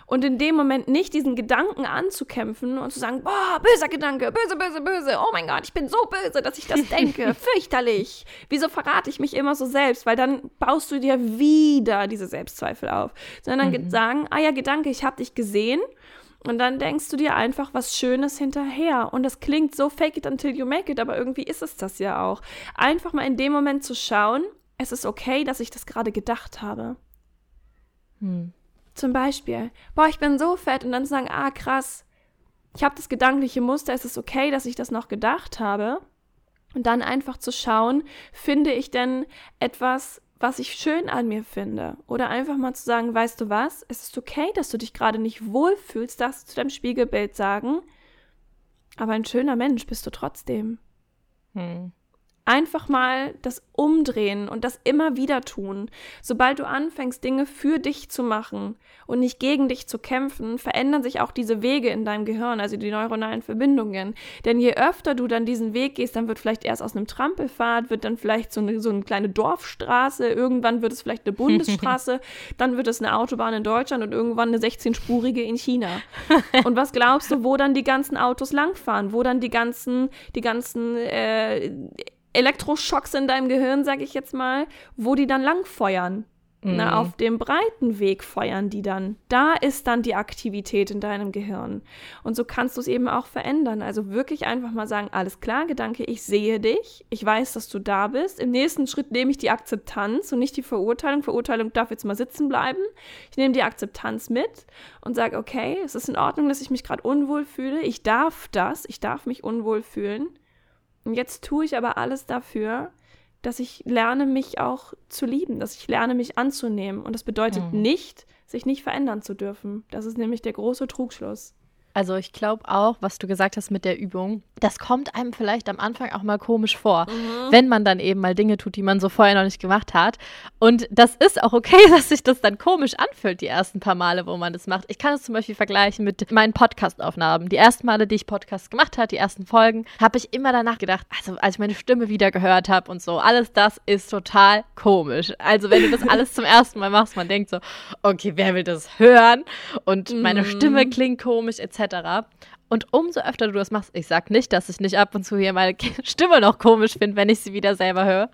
Und in dem Moment nicht diesen Gedanken anzukämpfen und zu sagen, boah, böser Gedanke, böse, böse, böse, oh mein Gott, ich bin so böse, dass ich das denke, fürchterlich. Wieso verrate ich mich immer so selbst? Weil dann baust du dir wieder diese Selbstzweifel auf. Sondern mhm. sagen, ah ja, Gedanke, ich habe dich gesehen und dann denkst du dir einfach was Schönes hinterher. Und das klingt so fake it until you make it, aber irgendwie ist es das ja auch. Einfach mal in dem Moment zu schauen, es ist okay, dass ich das gerade gedacht habe. Hm. Zum Beispiel, boah, ich bin so fett und dann sagen, ah, krass, ich habe das gedankliche Muster, es ist okay, dass ich das noch gedacht habe. Und dann einfach zu schauen, finde ich denn etwas, was ich schön an mir finde. Oder einfach mal zu sagen, weißt du was, es ist okay, dass du dich gerade nicht wohlfühlst, darfst du zu deinem Spiegelbild sagen, aber ein schöner Mensch bist du trotzdem. Hm. Einfach mal das umdrehen und das immer wieder tun. Sobald du anfängst, Dinge für dich zu machen und nicht gegen dich zu kämpfen, verändern sich auch diese Wege in deinem Gehirn, also die neuronalen Verbindungen. Denn je öfter du dann diesen Weg gehst, dann wird vielleicht erst aus einem Trampelpfad, wird dann vielleicht so eine, so eine kleine Dorfstraße, irgendwann wird es vielleicht eine Bundesstraße, dann wird es eine Autobahn in Deutschland und irgendwann eine 16-spurige in China. Und was glaubst du, wo dann die ganzen Autos langfahren, wo dann die ganzen, die ganzen äh, Elektroschocks in deinem Gehirn, sag ich jetzt mal, wo die dann lang feuern. Mhm. Na, auf dem breiten Weg feuern die dann. Da ist dann die Aktivität in deinem Gehirn. Und so kannst du es eben auch verändern. Also wirklich einfach mal sagen, alles klar, Gedanke, ich sehe dich, ich weiß, dass du da bist. Im nächsten Schritt nehme ich die Akzeptanz und nicht die Verurteilung. Verurteilung darf jetzt mal sitzen bleiben. Ich nehme die Akzeptanz mit und sage, okay, es ist in Ordnung, dass ich mich gerade unwohl fühle. Ich darf das, ich darf mich unwohl fühlen. Und jetzt tue ich aber alles dafür, dass ich lerne, mich auch zu lieben, dass ich lerne, mich anzunehmen. Und das bedeutet mhm. nicht, sich nicht verändern zu dürfen. Das ist nämlich der große Trugschluss.
Also ich glaube auch, was du gesagt hast mit der Übung, das kommt einem vielleicht am Anfang auch mal komisch vor, mhm. wenn man dann eben mal Dinge tut, die man so vorher noch nicht gemacht hat. Und das ist auch okay, dass sich das dann komisch anfühlt, die ersten paar Male, wo man das macht. Ich kann es zum Beispiel vergleichen mit meinen Podcast-Aufnahmen. Die ersten Male, die ich Podcast gemacht habe, die ersten Folgen, habe ich immer danach gedacht, also als ich meine Stimme wieder gehört habe und so, alles das ist total komisch. Also wenn du das alles zum ersten Mal machst, man denkt so, okay, wer will das hören? Und meine mhm. Stimme klingt komisch, etc. Und umso öfter du das machst, ich sag nicht, dass ich nicht ab und zu hier meine Stimme noch komisch finde, wenn ich sie wieder selber höre,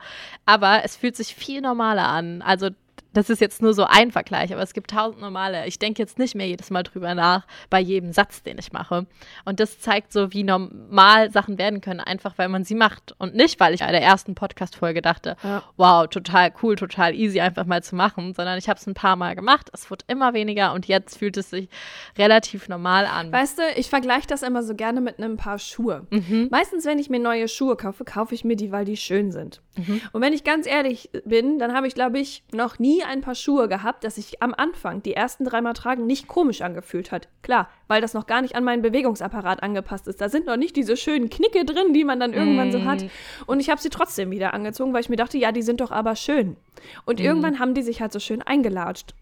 aber es fühlt sich viel normaler an. Also das ist jetzt nur so ein Vergleich, aber es gibt tausend normale. Ich denke jetzt nicht mehr jedes Mal drüber nach, bei jedem Satz, den ich mache. Und das zeigt so, wie normal Sachen werden können, einfach weil man sie macht. Und nicht, weil ich bei der ersten Podcast-Folge dachte, ja. wow, total cool, total easy, einfach mal zu machen, sondern ich habe es ein paar Mal gemacht, es wird immer weniger und jetzt fühlt es sich relativ normal an.
Weißt du, ich vergleiche das immer so gerne mit einem Paar Schuhe. Mhm. Meistens, wenn ich mir neue Schuhe kaufe, kaufe ich mir die, weil die schön sind. Mhm. Und wenn ich ganz ehrlich bin, dann habe ich, glaube ich, noch nie ein Paar Schuhe gehabt, das sich am Anfang, die ersten dreimal tragen, nicht komisch angefühlt hat. Klar, weil das noch gar nicht an meinen Bewegungsapparat angepasst ist. Da sind noch nicht diese schönen Knicke drin, die man dann irgendwann mm. so hat. Und ich habe sie trotzdem wieder angezogen, weil ich mir dachte, ja, die sind doch aber schön. Und mm. irgendwann haben die sich halt so schön eingelatscht.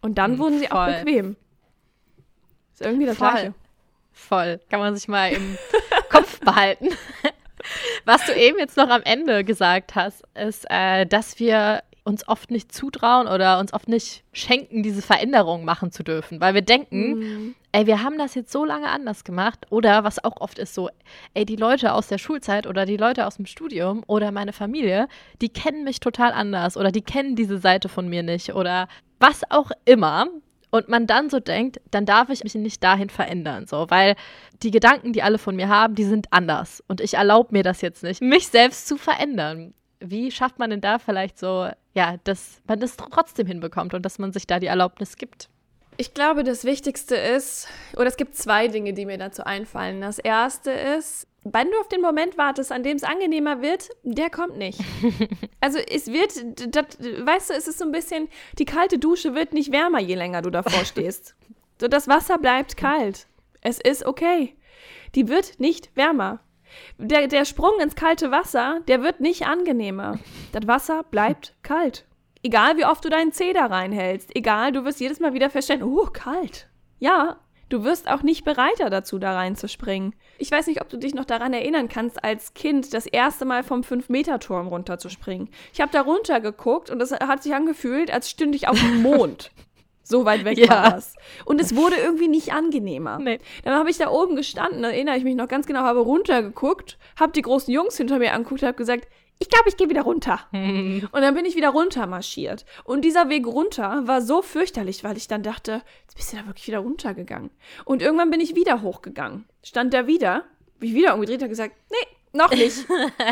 Und dann mm, wurden sie voll. auch bequem. Ist irgendwie das
voll.
Gleiche.
Voll. Kann man sich mal im Kopf behalten. Was du eben jetzt noch am Ende gesagt hast, ist, äh, dass wir uns oft nicht zutrauen oder uns oft nicht schenken, diese Veränderung machen zu dürfen, weil wir denken, mhm. ey, wir haben das jetzt so lange anders gemacht oder was auch oft ist so, ey, die Leute aus der Schulzeit oder die Leute aus dem Studium oder meine Familie, die kennen mich total anders oder die kennen diese Seite von mir nicht oder was auch immer. Und man dann so denkt, dann darf ich mich nicht dahin verändern, so, weil die Gedanken, die alle von mir haben, die sind anders. Und ich erlaube mir das jetzt nicht, mich selbst zu verändern wie schafft man denn da vielleicht so, ja, dass man das trotzdem hinbekommt und dass man sich da die Erlaubnis gibt?
Ich glaube, das Wichtigste ist, oder es gibt zwei Dinge, die mir dazu einfallen. Das erste ist, wenn du auf den Moment wartest, an dem es angenehmer wird, der kommt nicht. Also es wird, das, weißt du, es ist so ein bisschen, die kalte Dusche wird nicht wärmer, je länger du davor stehst. So, das Wasser bleibt kalt. Es ist okay. Die wird nicht wärmer. Der, der Sprung ins kalte Wasser, der wird nicht angenehmer. Das Wasser bleibt kalt. Egal wie oft du deinen Zeh da reinhältst, egal, du wirst jedes Mal wieder feststellen, oh, kalt. Ja, du wirst auch nicht bereiter dazu, da reinzuspringen. Ich weiß nicht, ob du dich noch daran erinnern kannst, als Kind das erste Mal vom 5-Meter-Turm runterzuspringen. Ich habe da runtergeguckt und es hat sich angefühlt, als stünde ich auf dem Mond. So weit weg ja. war das. Und es wurde irgendwie nicht angenehmer. Nee. Dann habe ich da oben gestanden, erinnere ich mich noch ganz genau, habe runtergeguckt, habe die großen Jungs hinter mir angeguckt, habe gesagt, ich glaube, ich gehe wieder runter. und dann bin ich wieder runter marschiert. Und dieser Weg runter war so fürchterlich, weil ich dann dachte, jetzt bist du da wirklich wieder runtergegangen. Und irgendwann bin ich wieder hochgegangen. Stand da wieder, wie ich wieder umgedreht, habe gesagt, nee, noch nicht.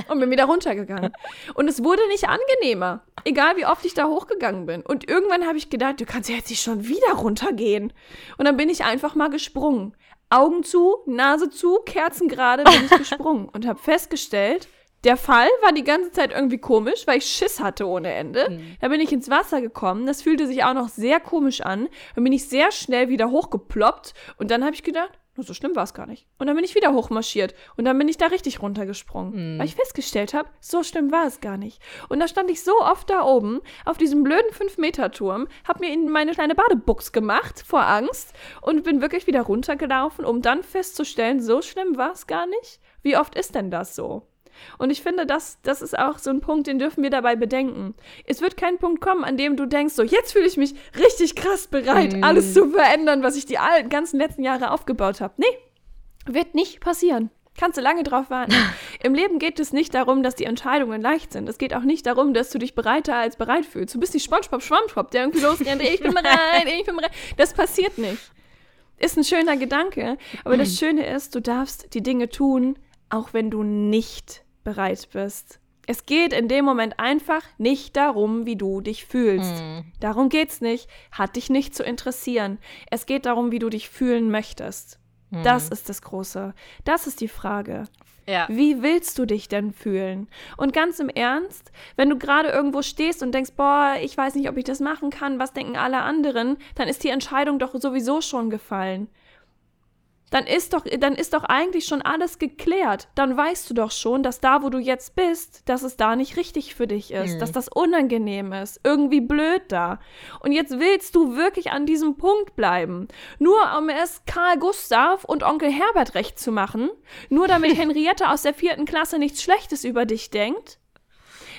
Und bin wieder runtergegangen. Und es wurde nicht angenehmer. Egal wie oft ich da hochgegangen bin. Und irgendwann habe ich gedacht, du kannst ja jetzt nicht schon wieder runtergehen. Und dann bin ich einfach mal gesprungen. Augen zu, Nase zu, Kerzen gerade bin ich gesprungen. Und habe festgestellt, der Fall war die ganze Zeit irgendwie komisch, weil ich Schiss hatte ohne Ende. Mhm. Da bin ich ins Wasser gekommen. Das fühlte sich auch noch sehr komisch an. Dann bin ich sehr schnell wieder hochgeploppt. Und dann habe ich gedacht, Nur so schlimm war es gar nicht. Und dann bin ich wieder hochmarschiert und dann bin ich da richtig runtergesprungen, mm. weil ich festgestellt habe, so schlimm war es gar nicht. Und da stand ich so oft da oben auf diesem blöden 5-Meter-Turm, habe mir in meine kleine Badebuchs gemacht vor Angst und bin wirklich wieder runtergelaufen, um dann festzustellen, so schlimm war es gar nicht. Wie oft ist denn das so? Und ich finde, das, das ist auch so ein Punkt, den dürfen wir dabei bedenken. Es wird kein Punkt kommen, an dem du denkst, so jetzt fühle ich mich richtig krass bereit, mm. alles zu verändern, was ich die ganzen letzten Jahre aufgebaut habe. Nee, wird nicht passieren. Kannst du lange drauf warten. Im Leben geht es nicht darum, dass die Entscheidungen leicht sind. Es geht auch nicht darum, dass du dich bereiter als bereit fühlst. Du bist die Spongebob Schwammschwamm, der irgendwie losrennt, ich bin bereit, ich bin bereit. Das passiert nicht. Ist ein schöner Gedanke, aber das Schöne ist, du darfst die Dinge tun, auch wenn du nicht bereit bist. Es geht in dem Moment einfach nicht darum, wie du dich fühlst. Mhm. Darum geht's nicht. Hat dich nicht zu interessieren. Es geht darum, wie du dich fühlen möchtest. Mhm. Das ist das Große. Das ist die Frage. Ja. Wie willst du dich denn fühlen? Und ganz im Ernst, wenn du gerade irgendwo stehst und denkst, boah, ich weiß nicht, ob ich das machen kann, was denken alle anderen, dann ist die Entscheidung doch sowieso schon gefallen dann ist doch, dann ist doch eigentlich schon alles geklärt. Dann weißt du doch schon, dass da, wo du jetzt bist, dass es da nicht richtig für dich ist, mhm. dass das unangenehm ist, irgendwie blöd da. Und jetzt willst du wirklich an diesem Punkt bleiben, nur um es Karl Gustav und Onkel Herbert recht zu machen, nur damit Henriette aus der vierten Klasse nichts Schlechtes über dich denkt.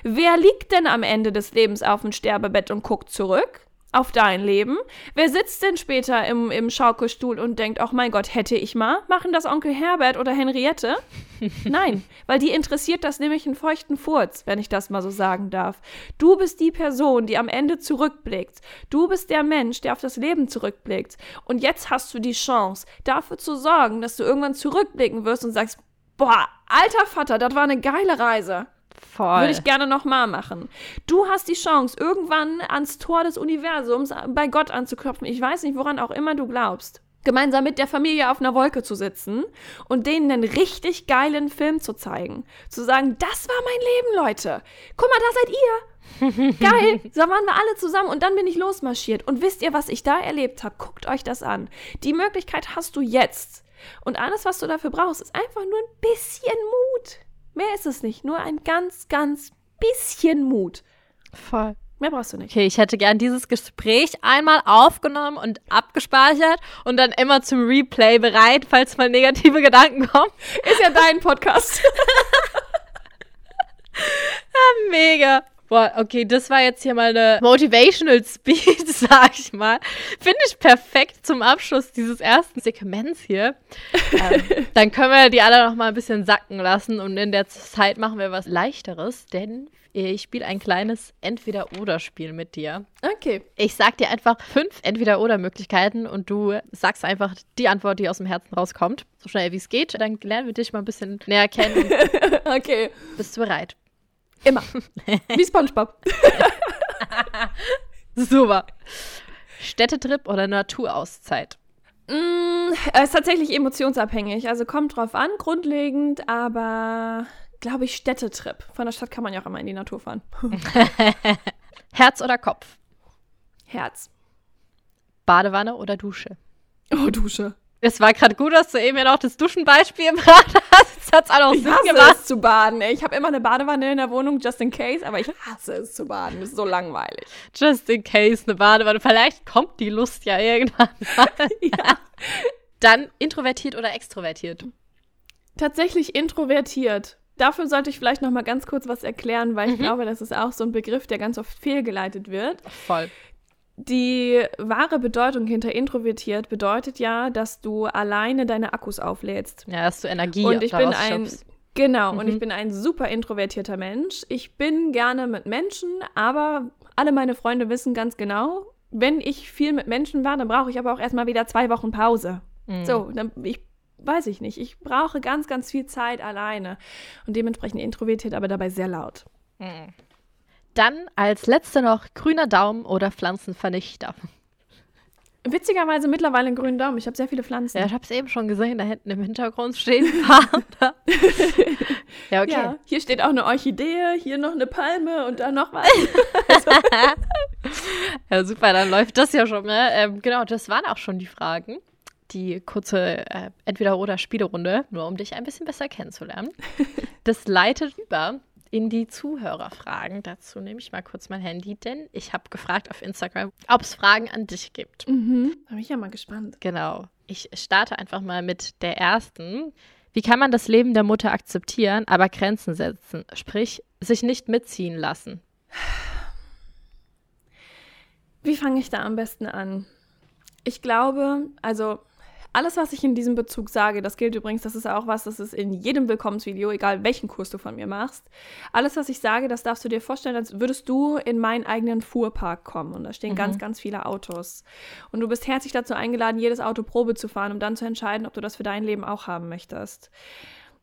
Wer liegt denn am Ende des Lebens auf dem Sterbebett und guckt zurück? Auf dein Leben. Wer sitzt denn später im, im Schaukelstuhl und denkt, ach mein Gott, hätte ich mal? Machen das Onkel Herbert oder Henriette? Nein, weil die interessiert das nämlich einen feuchten Furz, wenn ich das mal so sagen darf. Du bist die Person, die am Ende zurückblickt. Du bist der Mensch, der auf das Leben zurückblickt. Und jetzt hast du die Chance, dafür zu sorgen, dass du irgendwann zurückblicken wirst und sagst, boah, alter Vater, das war eine geile Reise. Voll. Würde ich gerne nochmal machen. Du hast die Chance, irgendwann ans Tor des Universums bei Gott anzuklopfen. Ich weiß nicht, woran auch immer du glaubst. Gemeinsam mit der Familie auf einer Wolke zu sitzen und denen einen richtig geilen Film zu zeigen. Zu sagen, das war mein Leben, Leute. Guck mal, da seid ihr. Geil, da waren wir alle zusammen und dann bin ich losmarschiert. Und wisst ihr, was ich da erlebt habe? Guckt euch das an. Die Möglichkeit hast du jetzt. Und alles, was du dafür brauchst, ist einfach nur ein bisschen Mut. Mehr ist es nicht. Nur ein ganz, ganz bisschen Mut.
Voll.
Mehr brauchst du nicht.
Okay, ich hätte gern dieses Gespräch einmal aufgenommen und abgespeichert und dann immer zum Replay bereit, falls mal negative Gedanken kommen.
Ist ja dein Podcast.
ja, mega. Boah, okay, das war jetzt hier mal eine Motivational Speech, sag ich mal. Finde ich perfekt zum Abschluss dieses ersten Segments hier. ähm, dann können wir die alle noch mal ein bisschen sacken lassen und in der Zeit machen wir was Leichteres, denn ich spiele ein kleines Entweder-Oder-Spiel mit dir.
Okay.
Ich sag dir einfach fünf Entweder-Oder-Möglichkeiten und du sagst einfach die Antwort, die aus dem Herzen rauskommt. So schnell wie es geht. Dann lernen wir dich mal ein bisschen näher kennen.
okay.
Bist du bereit?
Immer. Wie SpongeBob.
Super. Städtetrip oder Naturauszeit?
Mm, es ist tatsächlich emotionsabhängig. Also kommt drauf an, grundlegend, aber glaube ich Städtetrip. Von der Stadt kann man ja auch immer in die Natur fahren.
Herz oder Kopf?
Herz.
Badewanne oder Dusche?
Oh, Dusche.
Es war gerade gut, dass du eben ja noch das Duschenbeispiel gebracht hast. Das hat's auch
ich hasse gemacht. es zu baden. Ich habe immer eine Badewanne in der Wohnung, just in case, aber ich hasse es zu baden. Das ist so langweilig.
Just in case eine Badewanne. Vielleicht kommt die Lust ja irgendwann. ja. Dann introvertiert oder extrovertiert?
Tatsächlich introvertiert. Dafür sollte ich vielleicht noch mal ganz kurz was erklären, weil ich mhm. glaube, das ist auch so ein Begriff, der ganz oft fehlgeleitet wird.
Voll
die wahre Bedeutung hinter introvertiert bedeutet ja, dass du alleine deine Akkus auflädst.
Ja, dass du Energie
Und ich bin ein schöpfst. Genau, mhm. und ich bin ein super introvertierter Mensch. Ich bin gerne mit Menschen, aber alle meine Freunde wissen ganz genau, wenn ich viel mit Menschen war, dann brauche ich aber auch erstmal wieder zwei Wochen Pause. Mhm. So, dann ich weiß ich nicht. Ich brauche ganz, ganz viel Zeit alleine und dementsprechend introvertiert, aber dabei sehr laut. Mhm.
Dann als letzte noch grüner Daumen oder Pflanzenvernichter.
Witzigerweise mittlerweile einen grünen Daumen. Ich habe sehr viele Pflanzen.
Ja, ich habe es eben schon gesehen. Da hinten im Hintergrund stehen
ja, okay. Ja, hier steht auch eine Orchidee, hier noch eine Palme und da noch was.
ja, super, dann läuft das ja schon. Ne? Ähm, genau, das waren auch schon die Fragen. die kurze äh, Entweder-Oder-Spielerunde, nur um dich ein bisschen besser kennenzulernen. Das leitet über in die Zuhörerfragen. Dazu nehme ich mal kurz mein Handy, denn ich habe gefragt auf Instagram, ob es Fragen an dich gibt.
Mhm. Da bin ich ja mal gespannt.
Genau. Ich starte einfach mal mit der ersten. Wie kann man das Leben der Mutter akzeptieren, aber Grenzen setzen? Sprich, sich nicht mitziehen lassen.
Wie fange ich da am besten an? Ich glaube, also alles, was ich in diesem Bezug sage, das gilt übrigens, das ist auch was, das ist in jedem Willkommensvideo, egal welchen Kurs du von mir machst. Alles, was ich sage, das darfst du dir vorstellen, als würdest du in meinen eigenen Fuhrpark kommen. Und da stehen mhm. ganz, ganz viele Autos. Und du bist herzlich dazu eingeladen, jedes Auto Probe zu fahren, um dann zu entscheiden, ob du das für dein Leben auch haben möchtest.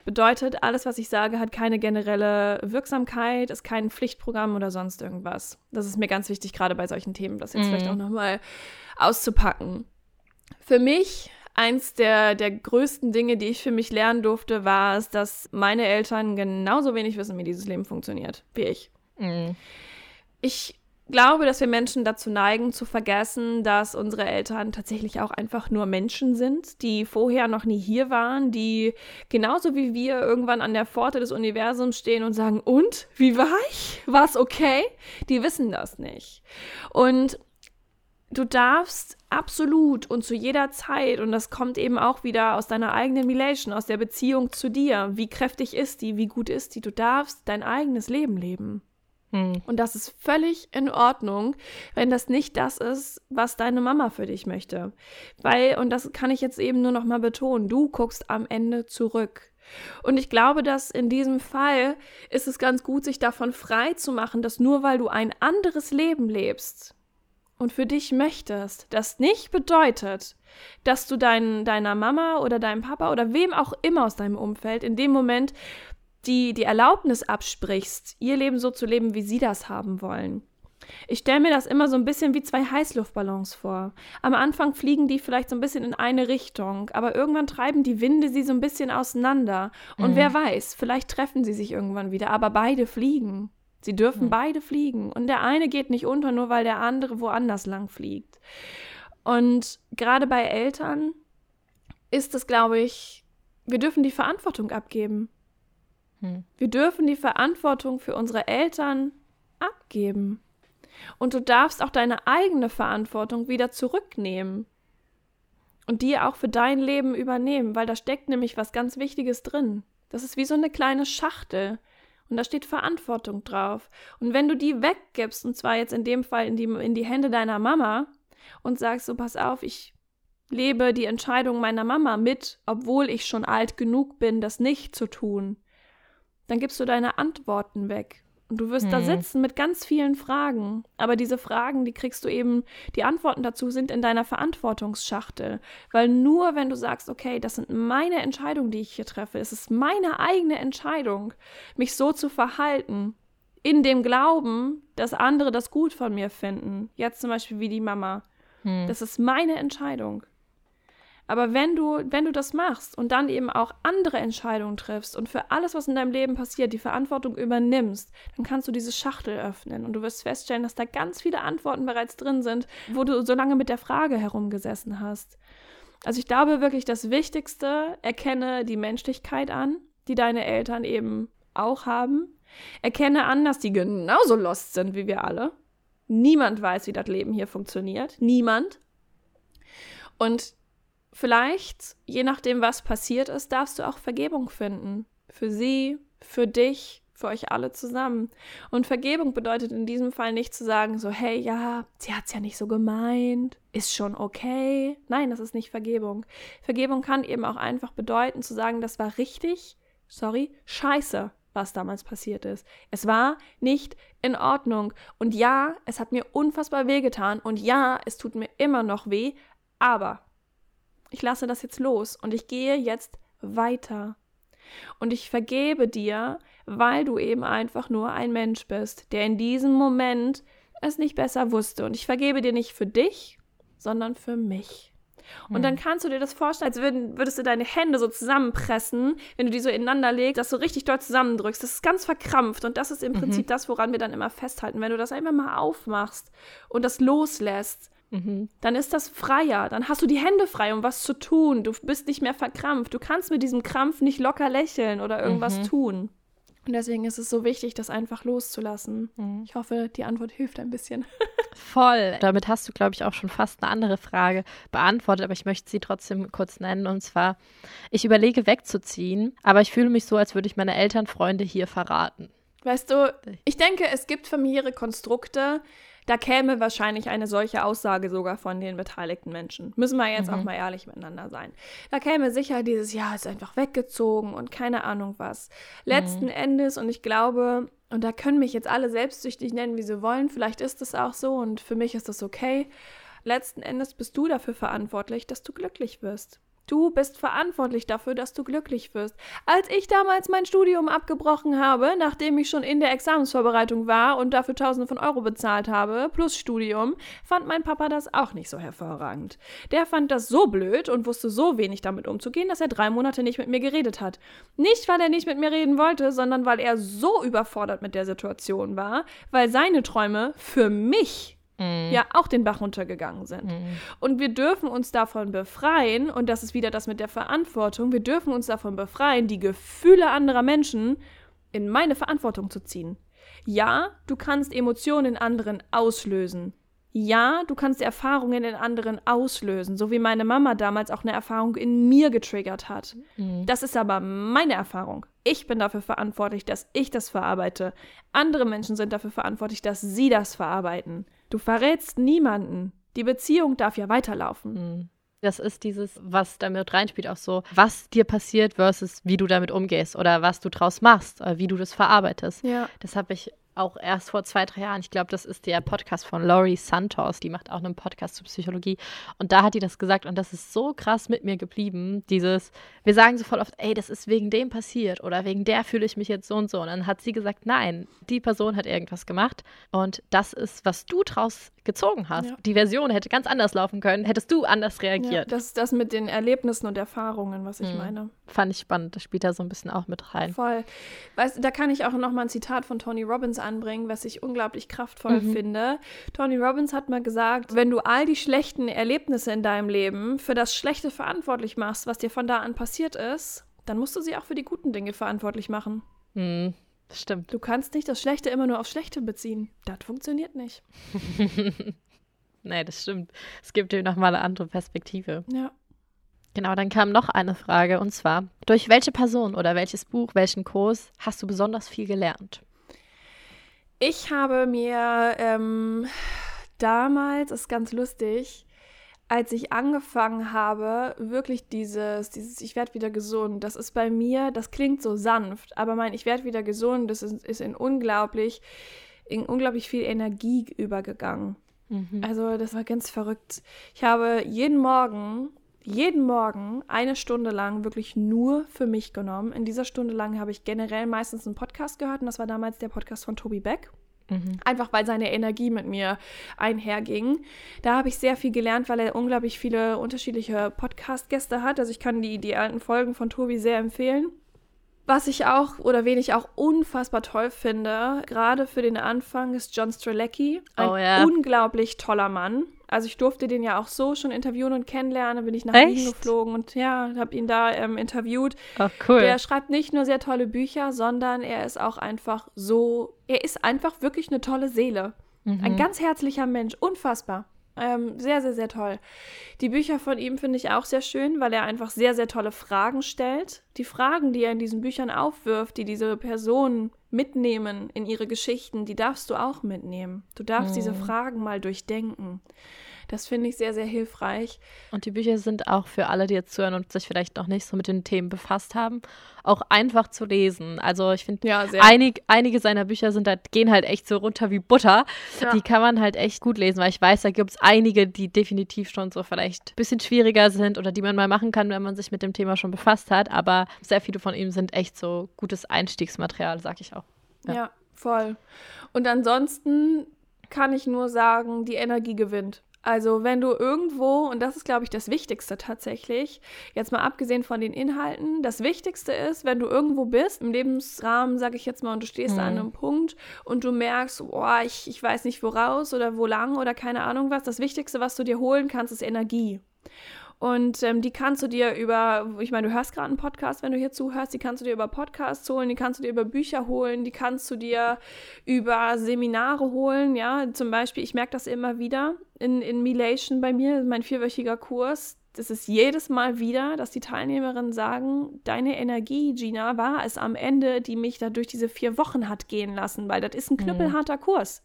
Bedeutet, alles, was ich sage, hat keine generelle Wirksamkeit, ist kein Pflichtprogramm oder sonst irgendwas. Das ist mir ganz wichtig, gerade bei solchen Themen, das jetzt mhm. vielleicht auch nochmal auszupacken. Für mich eins der, der größten Dinge, die ich für mich lernen durfte, war es, dass meine Eltern genauso wenig wissen, wie dieses Leben funktioniert, wie ich. Mhm. Ich glaube, dass wir Menschen dazu neigen, zu vergessen, dass unsere Eltern tatsächlich auch einfach nur Menschen sind, die vorher noch nie hier waren, die genauso wie wir irgendwann an der Pforte des Universums stehen und sagen, und, wie war ich? War es okay? Die wissen das nicht. Und du darfst absolut und zu jeder Zeit, und das kommt eben auch wieder aus deiner eigenen Relation, aus der Beziehung zu dir, wie kräftig ist die, wie gut ist die, du darfst dein eigenes Leben leben. Hm. Und das ist völlig in Ordnung, wenn das nicht das ist, was deine Mama für dich möchte. Weil, und das kann ich jetzt eben nur noch mal betonen, du guckst am Ende zurück. Und ich glaube, dass in diesem Fall ist es ganz gut, sich davon frei zu machen, dass nur weil du ein anderes Leben lebst, und für dich möchtest, das nicht bedeutet, dass du dein, deiner Mama oder deinem Papa oder wem auch immer aus deinem Umfeld in dem Moment die, die Erlaubnis absprichst, ihr Leben so zu leben, wie sie das haben wollen. Ich stelle mir das immer so ein bisschen wie zwei Heißluftballons vor. Am Anfang fliegen die vielleicht so ein bisschen in eine Richtung, aber irgendwann treiben die Winde sie so ein bisschen auseinander. Und mhm. wer weiß, vielleicht treffen sie sich irgendwann wieder, aber beide fliegen. Sie dürfen mhm. beide fliegen. Und der eine geht nicht unter, nur weil der andere woanders lang fliegt. Und gerade bei Eltern ist es, glaube ich, wir dürfen die Verantwortung abgeben. Mhm. Wir dürfen die Verantwortung für unsere Eltern abgeben. Und du darfst auch deine eigene Verantwortung wieder zurücknehmen und die auch für dein Leben übernehmen, weil da steckt nämlich was ganz Wichtiges drin. Das ist wie so eine kleine Schachtel. Und da steht Verantwortung drauf. Und wenn du die weggibst, und zwar jetzt in dem Fall in die, in die Hände deiner Mama, und sagst so, pass auf, ich lebe die Entscheidung meiner Mama mit, obwohl ich schon alt genug bin, das nicht zu tun, dann gibst du deine Antworten weg. Und du wirst hm. da sitzen mit ganz vielen Fragen. Aber diese Fragen, die kriegst du eben, die Antworten dazu sind in deiner Verantwortungsschachtel. Weil nur wenn du sagst, okay, das sind meine Entscheidungen, die ich hier treffe, es ist meine eigene Entscheidung, mich so zu verhalten, in dem Glauben, dass andere das gut von mir finden. Jetzt zum Beispiel wie die Mama. Hm. Das ist meine Entscheidung. Aber wenn du, wenn du das machst und dann eben auch andere Entscheidungen triffst und für alles, was in deinem Leben passiert, die Verantwortung übernimmst, dann kannst du diese Schachtel öffnen und du wirst feststellen, dass da ganz viele Antworten bereits drin sind, wo du so lange mit der Frage herumgesessen hast. Also ich glaube wirklich, das Wichtigste, erkenne die Menschlichkeit an, die deine Eltern eben auch haben. Erkenne an, dass die genauso lost sind wie wir alle. Niemand weiß, wie das Leben hier funktioniert. Niemand. Und Vielleicht, je nachdem, was passiert ist, darfst du auch Vergebung finden. Für sie, für dich, für euch alle zusammen. Und Vergebung bedeutet in diesem Fall nicht zu sagen, so, hey, ja, sie hat es ja nicht so gemeint, ist schon okay. Nein, das ist nicht Vergebung. Vergebung kann eben auch einfach bedeuten, zu sagen, das war richtig, sorry, scheiße, was damals passiert ist. Es war nicht in Ordnung. Und ja, es hat mir unfassbar wehgetan. Und ja, es tut mir immer noch weh. Aber ich lasse das jetzt los und ich gehe jetzt weiter. Und ich vergebe dir, weil du eben einfach nur ein Mensch bist, der in diesem Moment es nicht besser wusste. Und ich vergebe dir nicht für dich, sondern für mich. Und dann hm. kannst du dir das vorstellen, als würden, würdest du deine Hände so zusammenpressen, wenn du die so ineinander legst, dass du richtig dort zusammendrückst. Das ist ganz verkrampft und das ist im mhm. Prinzip das, woran wir dann immer festhalten. Wenn du das einfach mal aufmachst und das loslässt, Mhm. Dann ist das freier. Dann hast du die Hände frei, um was zu tun. Du bist nicht mehr verkrampft. Du kannst mit diesem Krampf nicht locker lächeln oder irgendwas mhm. tun. Und deswegen ist es so wichtig, das einfach loszulassen. Mhm. Ich hoffe, die Antwort hilft ein bisschen.
Voll. Damit hast du, glaube ich, auch schon fast eine andere Frage beantwortet, aber ich möchte sie trotzdem kurz nennen. Und zwar, ich überlege wegzuziehen, aber ich fühle mich so, als würde ich meine Eltern, Freunde hier verraten.
Weißt du, ich denke, es gibt familiäre Konstrukte, da käme wahrscheinlich eine solche Aussage sogar von den beteiligten Menschen. Müssen wir jetzt mhm. auch mal ehrlich miteinander sein. Da käme sicher dieses, ja, ist einfach weggezogen und keine Ahnung was. Letzten mhm. Endes, und ich glaube, und da können mich jetzt alle selbstsüchtig nennen, wie sie wollen, vielleicht ist es auch so und für mich ist das okay. Letzten Endes bist du dafür verantwortlich, dass du glücklich wirst. Du bist verantwortlich dafür, dass du glücklich wirst. Als ich damals mein Studium abgebrochen habe, nachdem ich schon in der Examensvorbereitung war und dafür Tausende von Euro bezahlt habe, plus Studium, fand mein Papa das auch nicht so hervorragend. Der fand das so blöd und wusste so wenig damit umzugehen, dass er drei Monate nicht mit mir geredet hat. Nicht, weil er nicht mit mir reden wollte, sondern weil er so überfordert mit der Situation war, weil seine Träume für mich mhm. ja auch den Bach runtergegangen sind. Mhm. Und wir dürfen uns davon befreien, und das ist wieder das mit der Verantwortung, wir dürfen uns davon befreien, die Gefühle anderer Menschen in meine Verantwortung zu ziehen. Ja, du kannst Emotionen in anderen auslösen. Ja, du kannst Erfahrungen in anderen auslösen, so wie meine Mama damals auch eine Erfahrung in mir getriggert hat. Mhm. Das ist aber meine Erfahrung. Ich bin dafür verantwortlich, dass ich das verarbeite. Andere Menschen sind dafür verantwortlich, dass sie das verarbeiten. Du verrätst niemanden. Die Beziehung darf ja weiterlaufen. Mhm.
Das ist dieses, was damit reinspielt, auch so, was dir passiert versus wie du damit umgehst oder was du draus machst, oder wie du das verarbeitest. Ja. Das habe ich auch erst vor zwei, drei Jahren. Ich glaube, das ist der Podcast von Laurie Santos. Die macht auch einen Podcast zur Psychologie. Und da hat die das gesagt und das ist so krass mit mir geblieben. Dieses, wir sagen so voll oft, ey, das ist wegen dem passiert oder wegen der fühle ich mich jetzt so und so. Und dann hat sie gesagt, nein, die Person hat irgendwas gemacht und das ist, was du draus gezogen hast. Ja. Die Version hätte ganz anders laufen können, hättest du anders reagiert. Ja,
das ist das mit den Erlebnissen und Erfahrungen, was ich mhm. meine.
Fand ich spannend. Das spielt da so ein bisschen auch mit rein.
Voll. Weißt, da kann ich auch noch mal ein Zitat von Tony Robbins anbringen, was ich unglaublich kraftvoll mhm. finde. Tony Robbins hat mal gesagt, wenn du all die schlechten Erlebnisse in deinem Leben für das Schlechte verantwortlich machst, was dir von da an passiert ist, dann musst du sie auch für die guten Dinge verantwortlich machen.
Mhm. Das stimmt.
Du kannst nicht das Schlechte immer nur auf Schlechte beziehen. Das funktioniert nicht.
nee, das stimmt. Es gibt dir nochmal eine andere Perspektive.
Ja.
Genau, dann kam noch eine Frage und zwar: Durch welche Person oder welches Buch, welchen Kurs hast du besonders viel gelernt?
Ich habe mir ähm, damals, ist ganz lustig, als ich angefangen habe, wirklich dieses, dieses ich werde wieder gesund, das ist bei mir, das klingt so sanft, aber mein ich werde wieder gesund, das ist, ist in unglaublich, in unglaublich viel Energie übergegangen. Mhm. Also das war ganz verrückt. Ich habe jeden Morgen, jeden Morgen eine Stunde lang wirklich nur für mich genommen. In dieser Stunde lang habe ich generell meistens einen Podcast gehört und das war damals der Podcast von Tobi Beck. Mhm. Einfach weil seine Energie mit mir einherging. Da habe ich sehr viel gelernt, weil er unglaublich viele unterschiedliche Podcast-Gäste hat. Also ich kann die, die alten Folgen von Tobi sehr empfehlen. Was ich auch oder wen ich auch unfassbar toll finde, gerade für den Anfang, ist John Strelecki. Ein oh, ja. unglaublich toller Mann. Also ich durfte den ja auch so schon interviewen und kennenlernen. bin ich nach Echt? Wien geflogen und ja, habe ihn da ähm, interviewt.
Ach, cool.
Der schreibt nicht nur sehr tolle Bücher, sondern er ist auch einfach so, er ist einfach wirklich eine tolle Seele. Mhm. Ein ganz herzlicher Mensch, unfassbar. Ähm, sehr, sehr, sehr toll. Die Bücher von ihm finde ich auch sehr schön, weil er einfach sehr, sehr tolle Fragen stellt. Die Fragen, die er in diesen Büchern aufwirft, die diese Personen mitnehmen in ihre Geschichten, die darfst du auch mitnehmen. Du darfst mhm. diese Fragen mal durchdenken. Das finde ich sehr, sehr hilfreich.
Und die Bücher sind auch für alle, die jetzt zuhören und sich vielleicht noch nicht so mit den Themen befasst haben, auch einfach zu lesen. Also ich finde, ja, einig, einige seiner Bücher sind halt, gehen halt echt so runter wie Butter. Ja. Die kann man halt echt gut lesen, weil ich weiß, da gibt es einige, die definitiv schon so vielleicht ein bisschen schwieriger sind oder die man mal machen kann, wenn man sich mit dem Thema schon befasst hat. Aber sehr viele von ihm sind echt so gutes Einstiegsmaterial, sag ich auch.
ja, ja voll. Und ansonsten kann ich nur sagen, die Energie gewinnt. Also wenn du irgendwo, und das ist, glaube ich, das Wichtigste tatsächlich, jetzt mal abgesehen von den Inhalten, das Wichtigste ist, wenn du irgendwo bist, im Lebensrahmen, sage ich jetzt mal, und du stehst mhm. an einem Punkt und du merkst, boah, ich, ich weiß nicht woraus oder wo lang oder keine Ahnung was, das Wichtigste, was du dir holen kannst, ist Energie. Und ähm, die kannst du dir über, ich meine, du hörst gerade einen Podcast, wenn du hier zuhörst, die kannst du dir über Podcasts holen, die kannst du dir über Bücher holen, die kannst du dir über Seminare holen, ja. Zum Beispiel, ich merke das immer wieder in, in Milation bei mir, mein vierwöchiger Kurs. Das ist jedes Mal wieder, dass die Teilnehmerinnen sagen, deine Energie, Gina, war es am Ende, die mich da durch diese vier Wochen hat gehen lassen, weil das ist ein mhm. knüppelharter Kurs.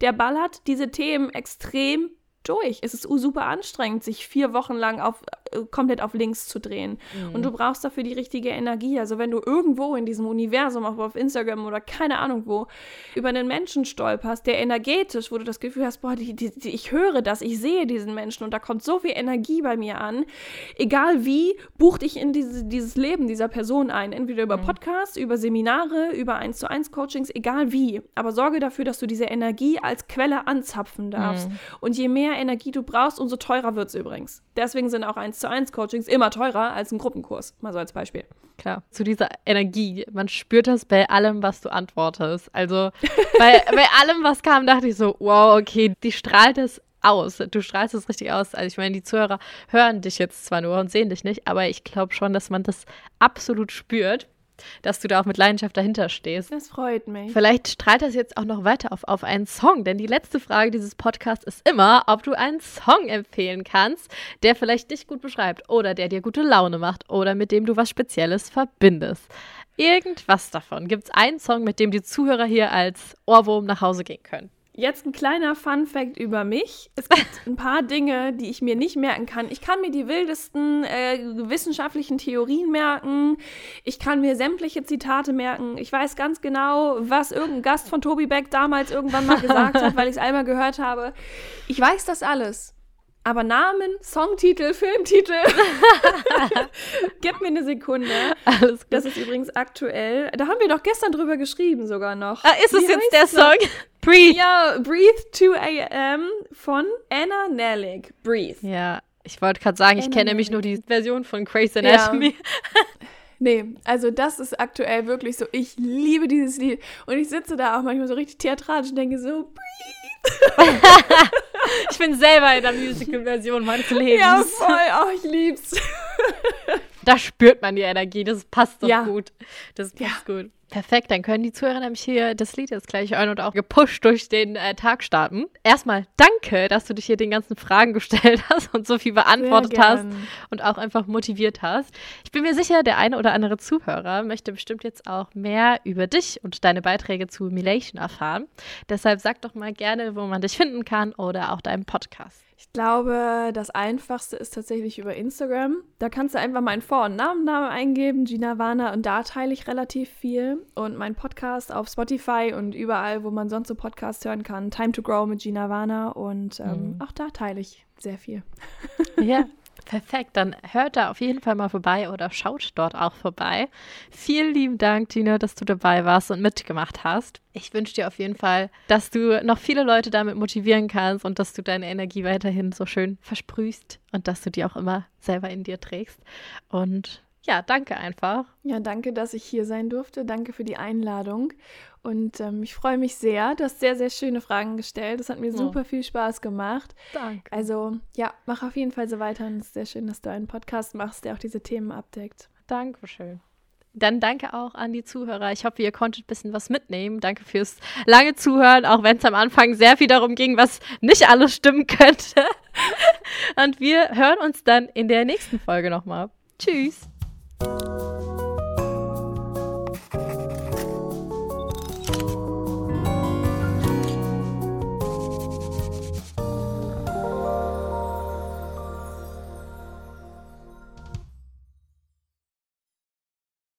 Der ballert diese Themen extrem durch. Es ist super anstrengend, sich vier Wochen lang auf, komplett auf links zu drehen. Mhm. Und du brauchst dafür die richtige Energie. Also wenn du irgendwo in diesem Universum, auch auf Instagram oder keine Ahnung wo, über einen Menschen stolperst, der energetisch, wo du das Gefühl hast, boah, die, die, die, ich höre das, ich sehe diesen Menschen und da kommt so viel Energie bei mir an. Egal wie, buch dich in diese, dieses Leben dieser Person ein. Entweder über mhm. Podcasts, über Seminare, über 1 zu 1 Coachings, egal wie. Aber sorge dafür, dass du diese Energie als Quelle anzapfen darfst. Mhm. Und je mehr Energie du brauchst, umso teurer wird es übrigens. Deswegen sind auch 1 zu 1 Coachings immer teurer als ein Gruppenkurs. Mal so als Beispiel.
Klar, zu dieser Energie. Man spürt das bei allem, was du antwortest. Also bei, bei allem, was kam, dachte ich so, wow, okay, die strahlt es aus. Du strahlst es richtig aus. Also ich meine, die Zuhörer hören dich jetzt zwar nur und sehen dich nicht, aber ich glaube schon, dass man das absolut spürt dass du da auch mit Leidenschaft dahinter stehst.
Das freut mich.
Vielleicht strahlt das jetzt auch noch weiter auf, auf einen Song, denn die letzte Frage dieses Podcasts ist immer, ob du einen Song empfehlen kannst, der vielleicht dich gut beschreibt oder der dir gute Laune macht oder mit dem du was Spezielles verbindest. Irgendwas davon. Gibt es einen Song, mit dem die Zuhörer hier als Ohrwurm nach Hause gehen können?
Jetzt ein kleiner Fun-Fact über mich. Es gibt ein paar Dinge, die ich mir nicht merken kann. Ich kann mir die wildesten äh, wissenschaftlichen Theorien merken. Ich kann mir sämtliche Zitate merken. Ich weiß ganz genau, was irgendein Gast von Tobi Beck damals irgendwann mal gesagt hat, weil ich es einmal gehört habe. Ich weiß das alles. Aber Namen, Songtitel, Filmtitel. Gib mir eine Sekunde. Alles gut. Das ist übrigens aktuell. Da haben wir doch gestern drüber geschrieben sogar noch.
Ah, ist es jetzt der Song?
Breathe. Ja, Breathe 2 AM von Anna Nellig. Breathe.
Ja, ich wollte gerade sagen, ich kenne nämlich nur die Version von Crazy Anatomy.
Ja. Nee, also das ist aktuell wirklich so. Ich liebe dieses Lied. Und ich sitze da auch manchmal so richtig theatralisch und denke so, breathe.
Ich bin selber in der Musical-Version meines Lebens.
Ja, voll. Oh, ich lieb's.
da spürt man die Energie. Das passt doch ja. gut. Das passt ja. gut. Perfekt, dann können die Zuhörer nämlich hier das Lied jetzt gleich hören und auch gepusht durch den äh, Tag starten. Erstmal danke, dass du dich hier den ganzen Fragen gestellt hast und so viel beantwortet hast und auch einfach motiviert hast. Ich bin mir sicher, der eine oder andere Zuhörer möchte bestimmt jetzt auch mehr über dich und deine Beiträge zu Milation erfahren. Deshalb sag doch mal gerne, wo man dich finden kann oder auch deinen Podcast.
Ich glaube, das Einfachste ist tatsächlich über Instagram. Da kannst du einfach meinen Vor- und Namenname eingeben, Gina Warner, und da teile ich relativ viel. Und mein Podcast auf Spotify und überall, wo man sonst so Podcasts hören kann, Time to Grow mit Gina Warner. Und ähm, mhm. auch da teile ich sehr viel.
Ja, Perfekt, dann hört da auf jeden Fall mal vorbei oder schaut dort auch vorbei. Vielen lieben Dank, Tina, dass du dabei warst und mitgemacht hast. Ich wünsche dir auf jeden Fall, dass du noch viele Leute damit motivieren kannst und dass du deine Energie weiterhin so schön versprühst und dass du die auch immer selber in dir trägst. Und ja, danke einfach.
Ja, danke, dass ich hier sein durfte. Danke für die Einladung. Und ähm, ich freue mich sehr. Du hast sehr, sehr schöne Fragen gestellt. Das hat mir oh. super viel Spaß gemacht.
Danke.
Also, ja, mach auf jeden Fall so weiter. Und es ist sehr schön, dass du einen Podcast machst, der auch diese Themen abdeckt.
Dankeschön. Dann danke auch an die Zuhörer. Ich hoffe, ihr konntet ein bisschen was mitnehmen. Danke fürs lange Zuhören, auch wenn es am Anfang sehr viel darum ging, was nicht alles stimmen könnte. Und wir hören uns dann in der nächsten Folge nochmal. Tschüss.